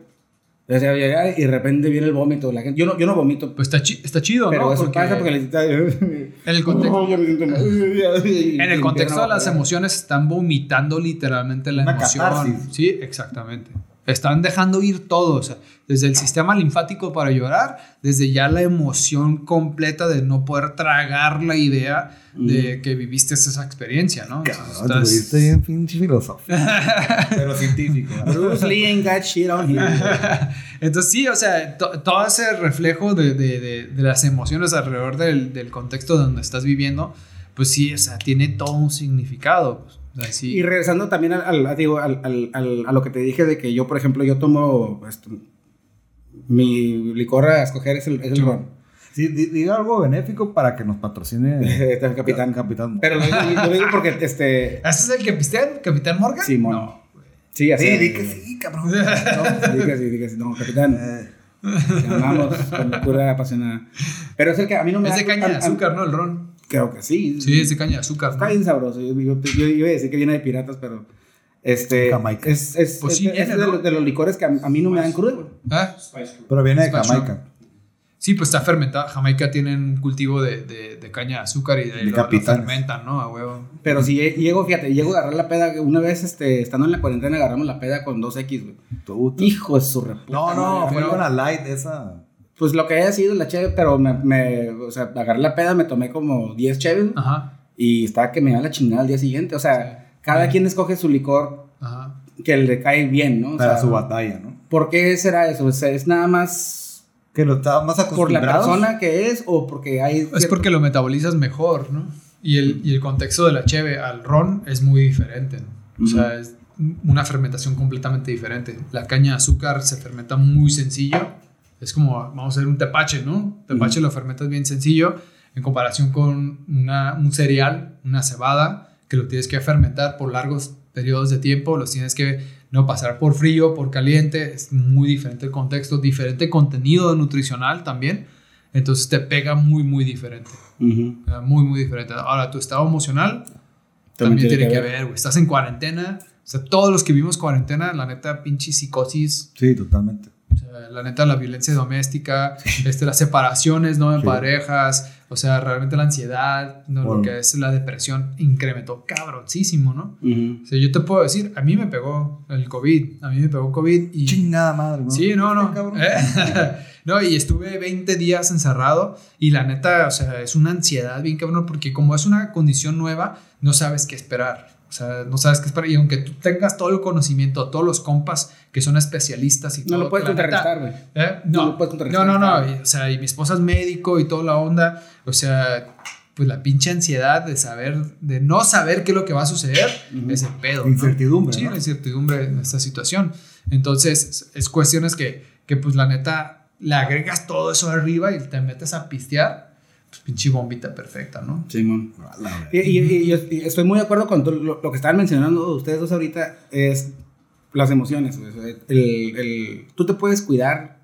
O sea, y de repente viene el vómito. La gente, yo, no, yo no vomito. Pues está, chi- está chido, pero ¿no? eso pasa porque les está... En el contexto, [LAUGHS] [LAUGHS] en el contexto de las emociones emociones están vomitando literalmente la Una emoción. catarsis. Sí, exactamente. Están dejando ir todo, o sea, desde el sistema linfático para llorar, desde ya la emoción completa de no poder tragar la idea de que viviste esa experiencia, ¿no? Lo estás- bien pinche filosófico. [LAUGHS] Pero científico. ¿no? Bruce Lee ain't got shit on him. [LAUGHS] Entonces sí, o sea, to- todo ese reflejo de, de- de- de las emociones alrededor del, del contexto donde estás viviendo, pues sí, o sea, tiene todo un significado. pues. O sea, sí. Y regresando también al, al- digo, al- al- al- a lo que te dije de que yo, por ejemplo, yo tomo esto, mi licor a escoger es el, es el Sí. ron. Sí, di- diga algo benéfico para que nos patrocine Este, [LAUGHS] el capitán. Capitán. Pero lo digo, lo digo porque, este, ¿Ese es el capitán? ¿Capitán Morgan? Simón. No. sí, así. Sí, di que sí, cabrón. No, di que sí, di que sí. No, capitán, Eh, te amamos con locura apasionada. Pero es el que a mí no me Es de caña de azúcar, ¿no? El ron. Creo que sí. Sí, es de caña de azúcar. Está ¿no? bien sabroso. Yo, yo- yo iba a decir que viene de piratas, pero. Este. Jamaica. Es, es, Pues sí es- es de, los, de los licores que a, a mí no me dan crudo, güey. ¿Ah? Pero viene de Jamaica. Sí, pues está fermentada. Jamaica tiene un cultivo de, de, de caña de azúcar y de, De lo, lo fermentan, ¿no? A huevo. Pero si lle- llego, fíjate, llego a agarrar la peda. Una vez, este, estando en la cuarentena, agarramos la peda con 2X, güey. Hijo de su reputa. No, no, fue una light esa. Pues lo que haya sido la cheve, pero me, me, o sea, agarré la peda, me tomé como 10 cheves Ajá. y estaba que me da la chingada al día siguiente. O sea, cada quien escoge su licor Ajá. que le cae bien, ¿no? O Para sea, su batalla, ¿no? ¿Por qué será eso? O sea, ¿Es nada más Que lo estaba más por la persona que es o porque hay... Es cierto- porque lo metabolizas mejor, ¿no? Y el, y el contexto de la cheve al ron es muy diferente. ¿no? O sea, es una fermentación completamente diferente. La caña de azúcar se fermenta muy sencillo. Es como, vamos a hacer un tepache, ¿no? Tepache lo fermentas bien sencillo en comparación con una, un cereal, una cebada, que lo tienes que fermentar por largos periodos de tiempo, los tienes que no pasar por frío, por caliente, es muy diferente el contexto, diferente contenido nutricional también, entonces te pega muy, muy diferente. Uh, Muy, muy diferente. Ahora, tu estado emocional también, tiene, que, ver, güey. Estás en cuarentena. O sea, todos los que vimos cuarentena, la neta, pinche psicosis. Sí, totalmente. O sea, la neta, la violencia doméstica, este, las separaciones, ¿no? En Sí. parejas. O sea, realmente la ansiedad, ¿no? Bueno. Lo que es la depresión incrementó cabroncísimo, ¿no? O sea, yo te puedo decir, a mí me pegó el COVID. A mí me pegó COVID y... Chingada madre, ¿no? Sí, no, no. Eh, [LAUGHS] no, y estuve 20 días encerrado y la neta, o sea, es una ansiedad bien cabrón porque como es una condición nueva, no sabes qué esperar. O sea, no sabes qué esperar. Y aunque tú tengas todo el conocimiento, todos los compas que son especialistas y No todo, lo puedes contrarrestar, güey. ¿Eh? No No, lo puedes no, contrarrestar. no, no. y, o sea, y mi esposa es médico y toda la onda. O sea, pues la pinche ansiedad de saber, de no saber qué es lo que va a suceder, es el pedo. ¿no? Incertidumbre, Sí, ¿no? la incertidumbre en esta situación. Entonces, es, es cuestiones que, que, pues la neta, le agregas todo eso arriba y te metes a pistear. Pinche bombita perfecta, ¿no? Verga. Y, y- y- y- y estoy muy de acuerdo con todo lo, lo que estaban mencionando ustedes dos ahorita, es las emociones. El, el- tú te puedes cuidar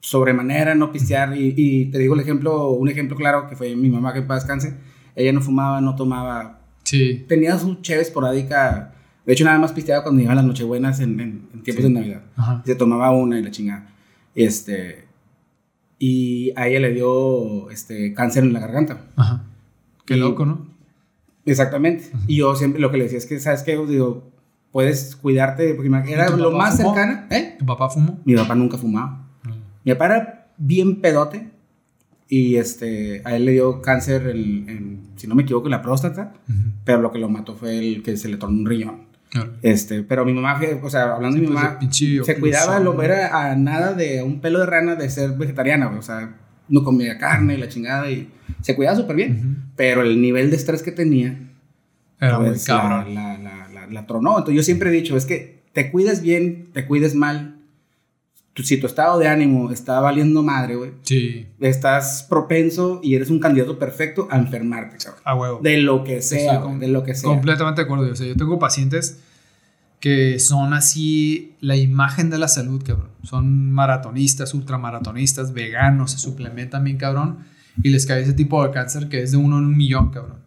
sobremanera, no pistear. Y, y te digo el ejemplo, un ejemplo claro que fue mi mamá que en paz descanse. Ella no fumaba, no tomaba. Sí. Tenía su cheve esporádica. De hecho, nada más pisteaba cuando llegaban las nochebuenas en, en- en tiempos Sí. de Navidad. Ajá. Se tomaba una y la chingada. Este. Y a ella le dio este, cáncer en la garganta. Ajá. Qué Y- loco, ¿no? Exactamente. Y yo siempre lo que le decía es que, ¿sabes qué? Digo, puedes cuidarte, porque era ¿Y tu lo más fumó? cercano. ¿Eh? ¿Tu papá fumó? Mi papá nunca fumaba. Mi papá era bien pedote. Y este, a él le dio cáncer en, en, si no me equivoco, en la próstata. Pero lo que lo mató fue el que se le tornó un riñón. Claro. Este, pero mi mamá, o sea, hablando de mi mamá, pinche se cuidaba, lo era a nada de un pelo de rana de ser vegetariana, o sea, no comía carne y la chingada y se cuidaba súper bien. Ujú. Pero el nivel de estrés que tenía, Era muy pues, la, cabrón. la, la, la, la tronó. Entonces yo siempre he dicho, es que te cuides bien, te cuides mal. Tu- si tu estado de ánimo está valiendo madre, güey, Sí. estás propenso y eres un candidato perfecto a enfermarte, cabrón. A huevo. De lo que sea, de lo que sea. Completamente de acuerdo. O sea, yo tengo pacientes que son así la imagen de la salud, cabrón. Son maratonistas, ultramaratonistas, veganos, se suplementan bien, cabrón. Y les cae ese tipo de cáncer que es de uno en un millón, cabrón.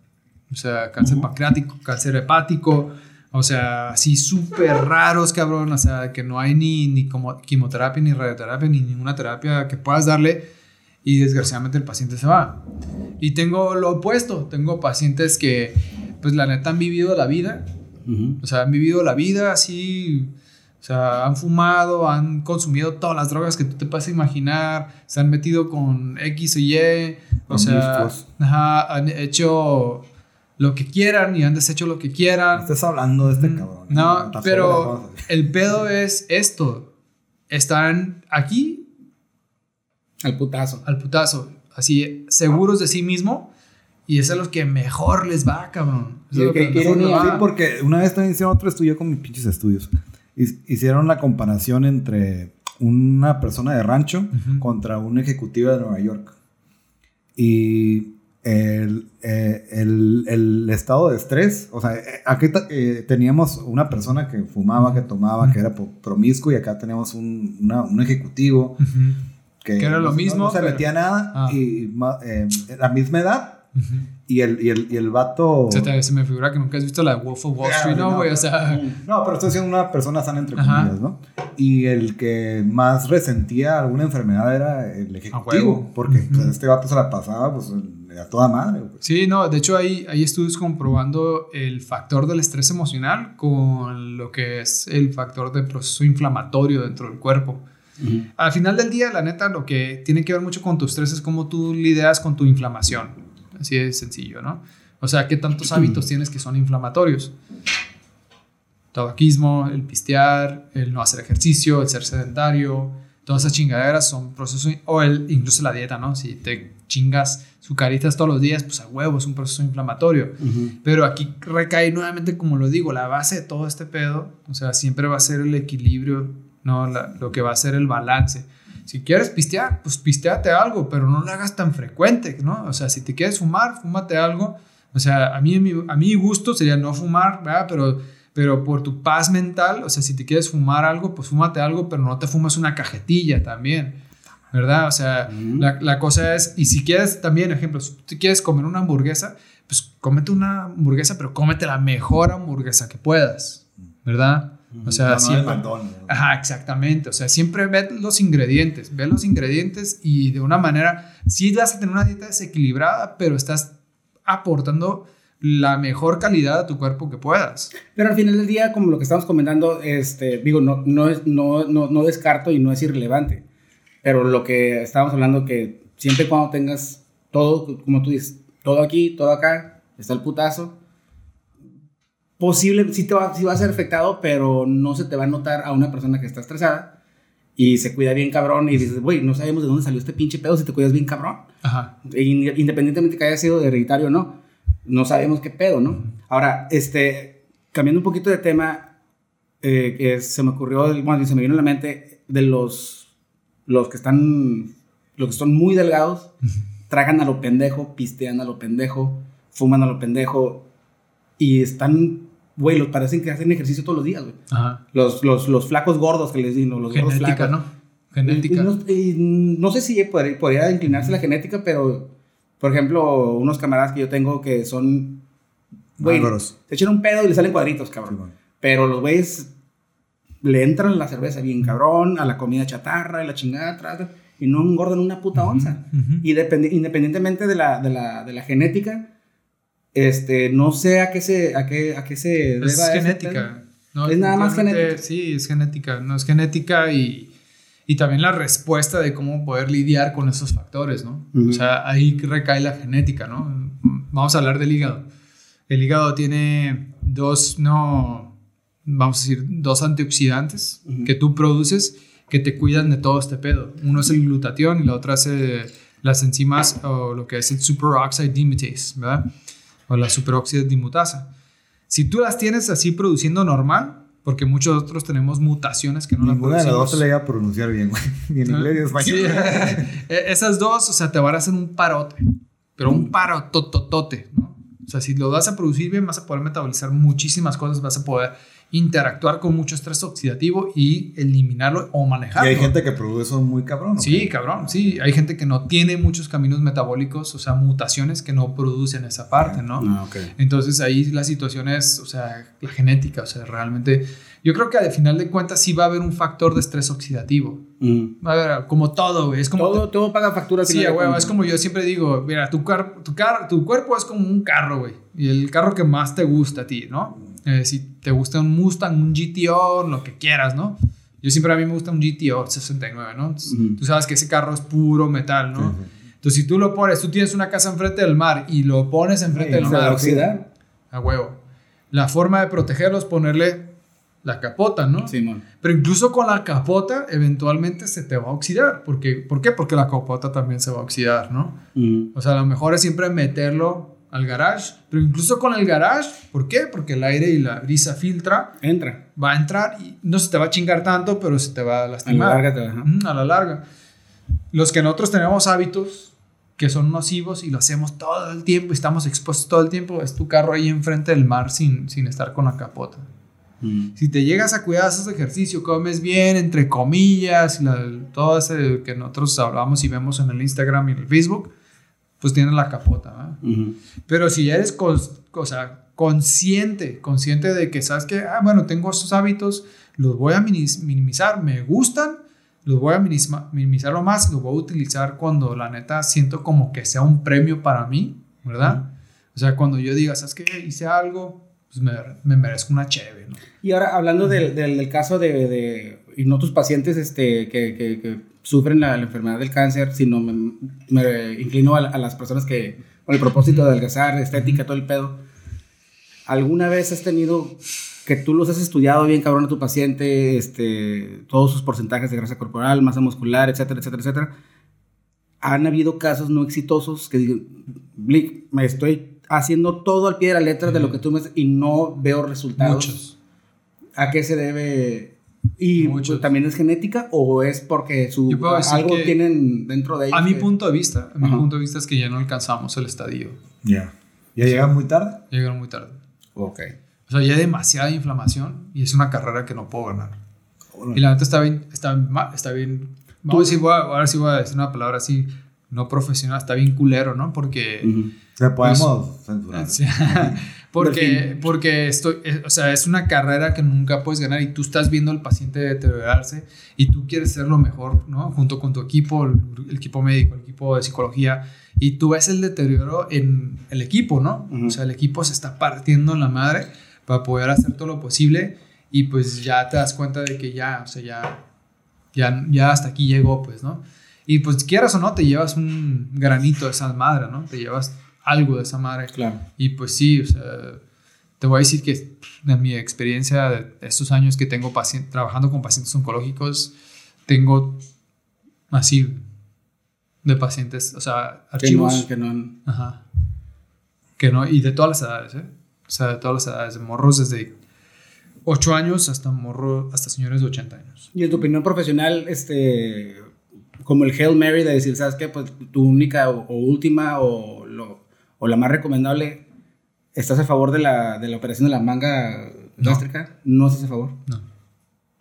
O sea, cáncer pancreático, cáncer hepático. O sea, así súper raros, cabrón. O sea, que no hay ni, ni como quimioterapia, ni radioterapia, ni ninguna terapia que puedas darle. Y desgraciadamente el paciente se va. Y tengo lo opuesto. Tengo pacientes que, pues la neta, han vivido la vida. O sea, han vivido la vida así. O sea, han fumado, han consumido todas las drogas que tú te puedas imaginar. Se han metido con X o Y. O sea, ajá, han hecho lo que quieran y han deshecho lo que quieran. estés hablando de este cabrón. No, pero el pedo es esto. Están aquí Al putazo. al putazo, así seguros de sí mismo y es a los que mejor les va, cabrón. Es que que quieren ir va. Sí, porque una vez también hicieron otro estudio con mis pinches estudios. Hic- Hicieron la comparación entre una persona de rancho Ujú. contra un ejecutivo de Nueva York. Y el, eh, el- el estado de estrés, o sea, eh, aquí eh, teníamos una persona que fumaba, que tomaba, que era promiscuo, y acá teníamos un, una- un ejecutivo Ujú. que, Que era lo no- mismo, no se pero- metía nada Ah. y eh, la misma edad Y el, y, el, y el vato. Se, te- se me figura que nunca has visto la Wolf of Wall Street, ¿no, güey? O sea, No, pero estoy siendo una persona sana entre Ajá. comillas, ¿no? Y el que más resentía alguna enfermedad era el ejecutivo. Porque pues, este vato se la pasaba pues a toda madre. güey. sí, no, de hecho hay, hay estudios comprobando el factor del estrés emocional con lo que es el factor de proceso inflamatorio dentro del cuerpo. Al final del día, la neta, lo que tiene que ver mucho con tu estrés es cómo tú lidias con tu inflamación. Así de sencillo, ¿no? O sea, qué tantos hábitos [CLEARS THROAT] tienes que son inflamatorios. Tabaquismo, el pistear, el no hacer ejercicio, el ser sedentario, todas esas chingaderas son procesos, o el, incluso la dieta, ¿no? Si te chingas sucaritas todos los días, pues a huevo es un proceso inflamatorio. Pero aquí recae nuevamente, como lo digo, la base de todo este pedo, o sea, siempre va a ser el equilibrio, ¿no? La- lo que va a ser el balance. Si quieres pistear, pues pisteate algo, pero no lo hagas tan frecuente, ¿no? O sea, si te quieres fumar, fúmate algo. O sea, a mí, a mi, gusto sería no fumar, ¿verdad? Pero, pero por tu paz mental, o sea, si te quieres fumar algo, pues fúmate algo, pero no te fumas una cajetilla también, ¿verdad? O sea, la, la cosa es, y si quieres también, ejemplo, si tú quieres comer una hamburguesa, pues cómete una hamburguesa, pero cómete la mejor hamburguesa que puedas, ¿verdad? O sea, No, siempre-. Ajá, exactamente. O sea, siempre ve los ingredientes, ve los ingredientes y de una manera, sí vas a tener una dieta desequilibrada, pero estás aportando la mejor calidad a tu cuerpo que puedas. Pero al final del día, como lo que estamos comentando, este, digo, no, no, es, no, no, no descarto y no es irrelevante. Pero lo que estábamos hablando, que siempre y cuando tengas todo, como tú dices, todo aquí, todo acá, está el putazo. Posible, sí, te va, sí va a ser afectado, pero no se te va a notar a una persona que está estresada y se cuida bien cabrón y dices, güey, no sabemos de dónde salió este pinche pedo si te cuidas bien cabrón. Ajá. In- Independientemente que haya sido hereditario o no, no sabemos qué pedo, ¿no? Ahora, este, cambiando un poquito de tema, eh, que se me ocurrió, bueno, se me vino a la mente de los, los que están, los que son muy delgados, tragan a lo pendejo, pistean a lo pendejo, fuman a lo pendejo y están, güey, los parecen que hacen ejercicio todos los días, güey. Ajá. Los, los, los flacos gordos que les digo, los gordos Genética, flacos. ¿no? Genética. Y No, y no sé si podría, podría inclinarse la genética, pero, por ejemplo, unos camaradas que yo tengo que son, güey, Bárbaros. se echan un pedo y le salen cuadritos, cabrón. Sí, bueno. Pero los güeyes le entran a la cerveza bien cabrón, a la comida chatarra y la chingada atrás, y no engordan una puta onza. ujú. Y dependi- independientemente de la, de, la, de la genética, este, no sé a qué se, a qué, a qué se Es genética. ¿no? Es nada más genética. Sí, es genética. No es genética y, y también la respuesta de cómo poder lidiar con esos factores, ¿no? O sea, ahí recae la genética, ¿no? Vamos a hablar del hígado. El hígado tiene dos, no, vamos a decir, dos antioxidantes que tú produces que te cuidan de todo este pedo. Uno es el glutatión y la otra es eh, las enzimas o lo que es el superoxide dismutase, ¿verdad? O la superóxido dimutasa. Si tú las tienes así produciendo normal, porque muchos otros tenemos mutaciones que no las Ninguna de las dos se producimos. le iba a pronunciar bien, güey. [LAUGHS] Ni en inglés ni en español. Sí. [LAUGHS] E- Esas dos, o sea, te van a hacer un parote, pero un parotototote, ¿no? O sea, si lo vas a producir bien, vas a poder metabolizar muchísimas cosas, vas a poder interactuar con mucho estrés oxidativo y eliminarlo o Y manejarlo. hay gente que produce eso muy cabrón. ¿no? Sí, cabrón, sí. Hay gente que no tiene muchos caminos metabólicos, o sea, mutaciones que no producen esa parte, ¿no? Ah, ok. Entonces ahí la situación es, o sea, la genética, o sea, realmente, yo creo que al final de cuentas sí va a haber un factor de estrés oxidativo. Mm. Va a haber, como todo, güey, es como... Todo, todo paga factura. Sí, cuentas. es como yo siempre digo, mira, tu, car- tu, car- tu cuerpo es como un carro, güey, y el carro que más te gusta a ti, ¿no? Eh, si te gusta un Mustang, un GTO, lo que quieras, ¿no? Yo siempre a mí me gusta un GTO 69, ¿no? Entonces, Ujú. Tú sabes que ese carro es puro metal, ¿no? Sí, sí. Entonces, si tú lo pones, tú tienes una casa enfrente del mar y lo pones enfrente Sí, del mar, oxidar. a huevo. La forma de protegerlo es ponerle la capota, ¿no? Simón. Pero incluso con la capota, eventualmente se te va a oxidar. Porque, ¿Por qué? Porque la capota también se va a oxidar, ¿no? Mm. O sea, lo mejor es siempre meterlo al garage. Pero incluso con el garage, ¿por qué? Porque el aire y la brisa filtra, Entra. va a entrar y no se te va a chingar tanto, pero se te va a A la lastimar. larga te va. Ujú, a la larga. Los que nosotros tenemos hábitos que son nocivos y lo hacemos todo el tiempo y estamos expuestos todo el tiempo, es tu carro ahí enfrente del mar sin, sin estar con la capota. Mm. Si te llegas a cuidar, haces ejercicio, comes bien, entre comillas, la- todo ese que nosotros hablamos y vemos en el Instagram y en el Facebook, pues tienes la capota, ¿verdad? Ujú. Pero si eres cons- o sea, consciente, consciente de que sabes que, ah, bueno, tengo estos hábitos, los voy a minimizar, me gustan, los voy a minimizar lo más, los voy a utilizar cuando la neta siento como que sea un premio para mí, ¿verdad? O sea, cuando yo diga, ¿sabes qué? Hice algo, pues me, me merezco una chévere, ¿no? Y ahora, hablando del, del, del caso de, de, y no tus pacientes este, que, que, que sufren la, la enfermedad del cáncer, sino me, me inclino a, a las personas que, con el propósito de adelgazar, estética, todo el pedo. ¿Alguna vez has tenido que tú los has estudiado bien, cabrón, a tu paciente, este, todos sus porcentajes de grasa corporal, masa muscular, etcétera, etcétera, etcétera? Han habido casos no exitosos que digan, Blick, me estoy haciendo todo al pie de la letra de lo que tú me y no veo resultados. Muchos. ¿A qué se debe? ¿Y Muchos. pues, también es genética o es porque su, algo tienen dentro de ellos? A mi que- punto de vista, a mi Ajá. punto de vista es que ya no alcanzamos el estadio. Ya. ¿Ya llegan muy tarde? Llegaron muy tarde. Ok. O sea, ya hay demasiada inflamación y es una carrera que no puedo ganar. Y la neta está bien, está, ma- está bien. Vamos a decir, voy a- ahora sí voy a decir una palabra así, no profesional, está bien culero, ¿no? Porque. Ujú. Le podemos censurar. [LAUGHS] Sí. Porque, porque estoy, eh, o sea, es una carrera que nunca puedes ganar y tú estás viendo al paciente deteriorarse y tú quieres ser lo mejor, ¿no? Junto con tu equipo, el, el equipo médico, el equipo de psicología, y tú ves el deterioro en el equipo, ¿no? Ujú. O sea, el equipo se está partiendo en la madre para poder hacer todo lo posible y pues ya te das cuenta de que ya, o sea, ya, ya, ya hasta aquí llegó, pues, ¿no? Y pues quieras o no, te llevas un granito de esa madre, ¿no? Te llevas algo de esa madre. Claro. Y pues sí, o sea, te voy a decir que de mi experiencia de estos años que tengo trabajando con pacientes oncológicos, tengo así de pacientes, o sea, Que no archivos. que no han- Ajá. Que no, y de todas las edades, ¿eh? O sea, de todas las edades, de morros desde 8 años hasta morro, hasta señores de 80 años. Y en tu opinión profesional, este, como el Hail Mary de decir, ¿sabes qué? Pues tu única o, o última o, lo, o la más recomendable, ¿estás a favor de la, de la operación de la manga No. gástrica? No. estás a favor. No.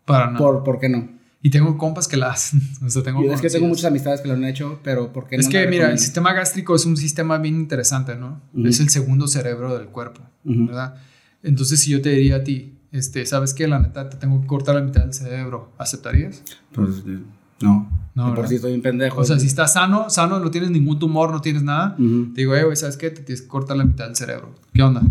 Para nada. ¿Por, ¿Por qué no? Y tengo compas que la hacen. [LAUGHS] O sea, tengo Yo es que tengo muchas amistades que lo han hecho, pero ¿por qué Es no que, la mira, el sistema gástrico es un sistema bien interesante, ¿no? Es el segundo cerebro del cuerpo. ¿verdad? Entonces, si yo te diría a ti, este, ¿sabes qué? La neta, te tengo que cortar la mitad del cerebro. ¿Aceptarías? Pues, eh, no. No, por estoy un pendejo. O sea, si estás sano, sano, no tienes ningún tumor, no tienes nada, te digo, eh, güey, ¿sabes qué? Te tienes que cortar la mitad del cerebro. ¿Qué onda?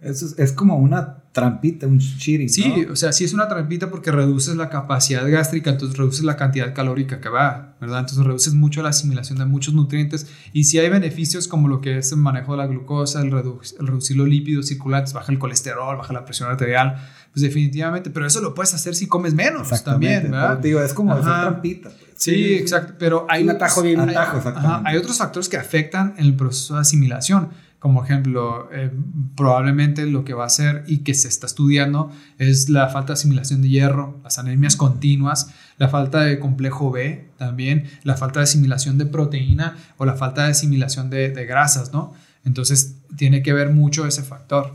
Eso es, es como una trampita, un cheating. Sí, ¿no? o sea, sí es una trampita porque reduces la capacidad gástrica, entonces reduces la cantidad calórica que va, ¿verdad? Entonces reduces mucho la asimilación de muchos nutrientes y si hay beneficios como lo que es el manejo de la glucosa, el, redu- el reducir los lípidos circulantes, baja el colesterol, baja la presión arterial, pues definitivamente, pero eso lo puedes hacer si comes menos también, ¿verdad? Pero te digo, es como hacer trampita. pues. Sí, exacto, pero hay Un atajo bien- hay- ajá, hay otros factores que afectan en el proceso de asimilación, como ejemplo, eh, probablemente lo que va a hacer y que se está estudiando es la falta de asimilación de hierro, las anemias continuas, la falta de complejo B también, la falta de asimilación de proteína o la falta de asimilación de, de grasas, ¿no? Entonces tiene que ver mucho ese factor,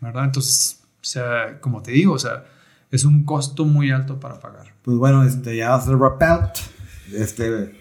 ¿verdad? Entonces, o sea, como te digo, o sea, es un costo muy alto para pagar. Pues bueno, este, ya hacer wrap out. Este,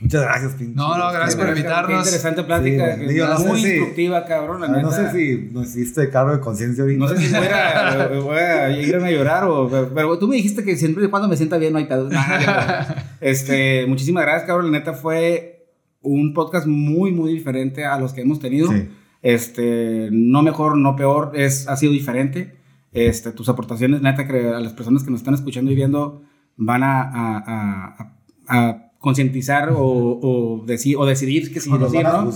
muchas gracias, pinche. No, no, gracias por invitarnos. Qué interesante plática. Sí, digo, no muy si- instructiva, cabrón. la ah, no neta. sé si nos hiciste cargo de conciencia ahorita. No sé si voy a, [LAUGHS] voy a irme a llorar o... Pero, pero tú me dijiste que siempre y cuando me sienta bien no hay pedo. [LAUGHS] Este, muchísimas gracias, cabrón. La neta fue un podcast muy, muy diferente a los que hemos tenido. Sí. Este, no mejor, no peor, es, ha sido diferente. Este, tus aportaciones, neta, que a las personas que nos están escuchando y viendo van a, a, a- a- a concientizar o, o, deci- o decidir que si nos decir, ¿no?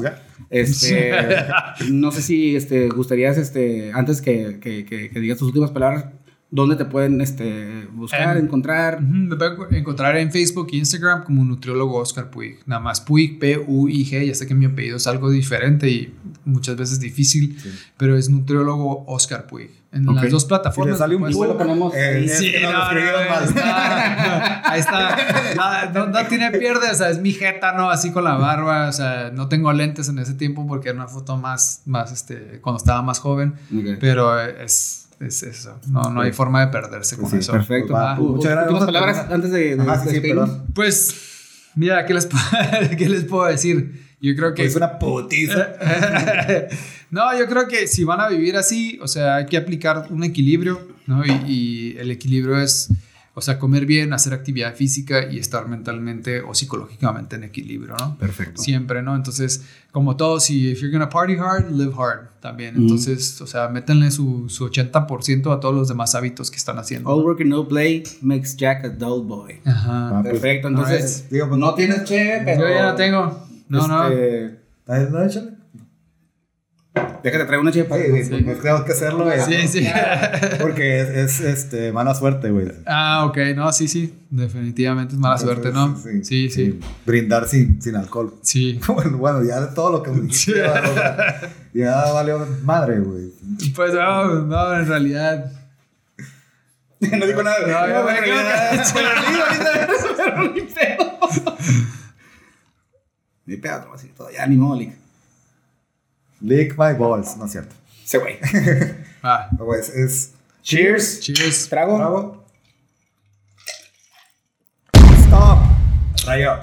Este, [LAUGHS] no sé si este, gustarías, este, antes que, que, que- que digas tus últimas palabras, ¿dónde te pueden este, buscar, En- encontrar? Me pueden encontrar en Facebook e Instagram como nutriólogo Oscar Puig. Nada más Puig, P-U-I-G. Ya sé que mi apellido es algo diferente y muchas veces difícil, pero es nutriólogo Oscar Puig. En Ok. las dos Si plataformas. sale un lo ponemos eh, es Sí, que no, no, está- [LAUGHS] ahí está. Nada, no, no tiene pierde, o sea, es mi jeta, ¿no? Así con la barba, o sea, no tengo lentes en ese tiempo porque era una foto más, más, este, cuando estaba más joven, Ok. pero es, es eso, no, no hay forma de perderse con Sí, eso. Perfecto. Pues va, Uh, muchas gracias. A palabras antes de, de Ajá, sí, perdón. Pues Mira, ¿qué les, puedo, [LAUGHS] ¿qué les puedo decir? Yo creo que... Es una putiza. [LAUGHS] no, yo creo que si van a vivir así, o sea, hay que aplicar un equilibrio, ¿no? Y, y el equilibrio es, o sea, comer bien, hacer actividad física y estar mentalmente o psicológicamente en equilibrio, ¿no? Perfecto. Siempre, ¿no? Entonces, como todo, si if you're gonna party hard, live hard también. Entonces, o sea, métanle su, su 80% a todos los demás hábitos que están haciendo. All work and no play makes Jack a dull boy. Ajá. Ah, pues, Perfecto, entonces. Digo, pues, no tienes che, pero. Yo ya no tengo. No, no. este. No, échale. Déjate traer una chepa. Sí, güey, pues, tenemos que hacerlo, güey. Sí, sí. [LAUGHS] Porque es, es, este, mala suerte, güey. Ah, ok, no, sí, sí, definitivamente es mala suerte, ¿no? Sí, sí, Brindar sin, sin alcohol. sí. [LAUGHS] Bueno, bueno, ya de todo lo que me dijiste, Sí. ya, ya valió madre, güey. Pues no, no, en realidad. [LAUGHS] no digo nada. No, yo me quedo Ni pedo. Ni pedo, no, así todo. Ya ni modo, Lick. My balls, no es cierto. Ese güey. [LAUGHS] Ah, güey, es, Cheers. cheers. Trago. Bravo. Stop. Rayo.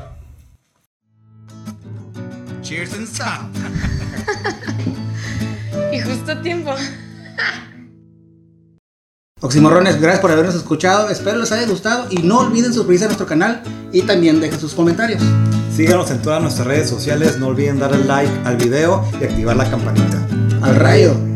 Cheers and stop. [LAUGHS] Y justo a tiempo. Oximorrones, gracias por habernos escuchado. Espero les haya gustado y no olviden suscribirse a nuestro canal y también dejen sus comentarios. Síganos en todas nuestras redes sociales. No olviden darle like al video y activar la campanita. Al rayo.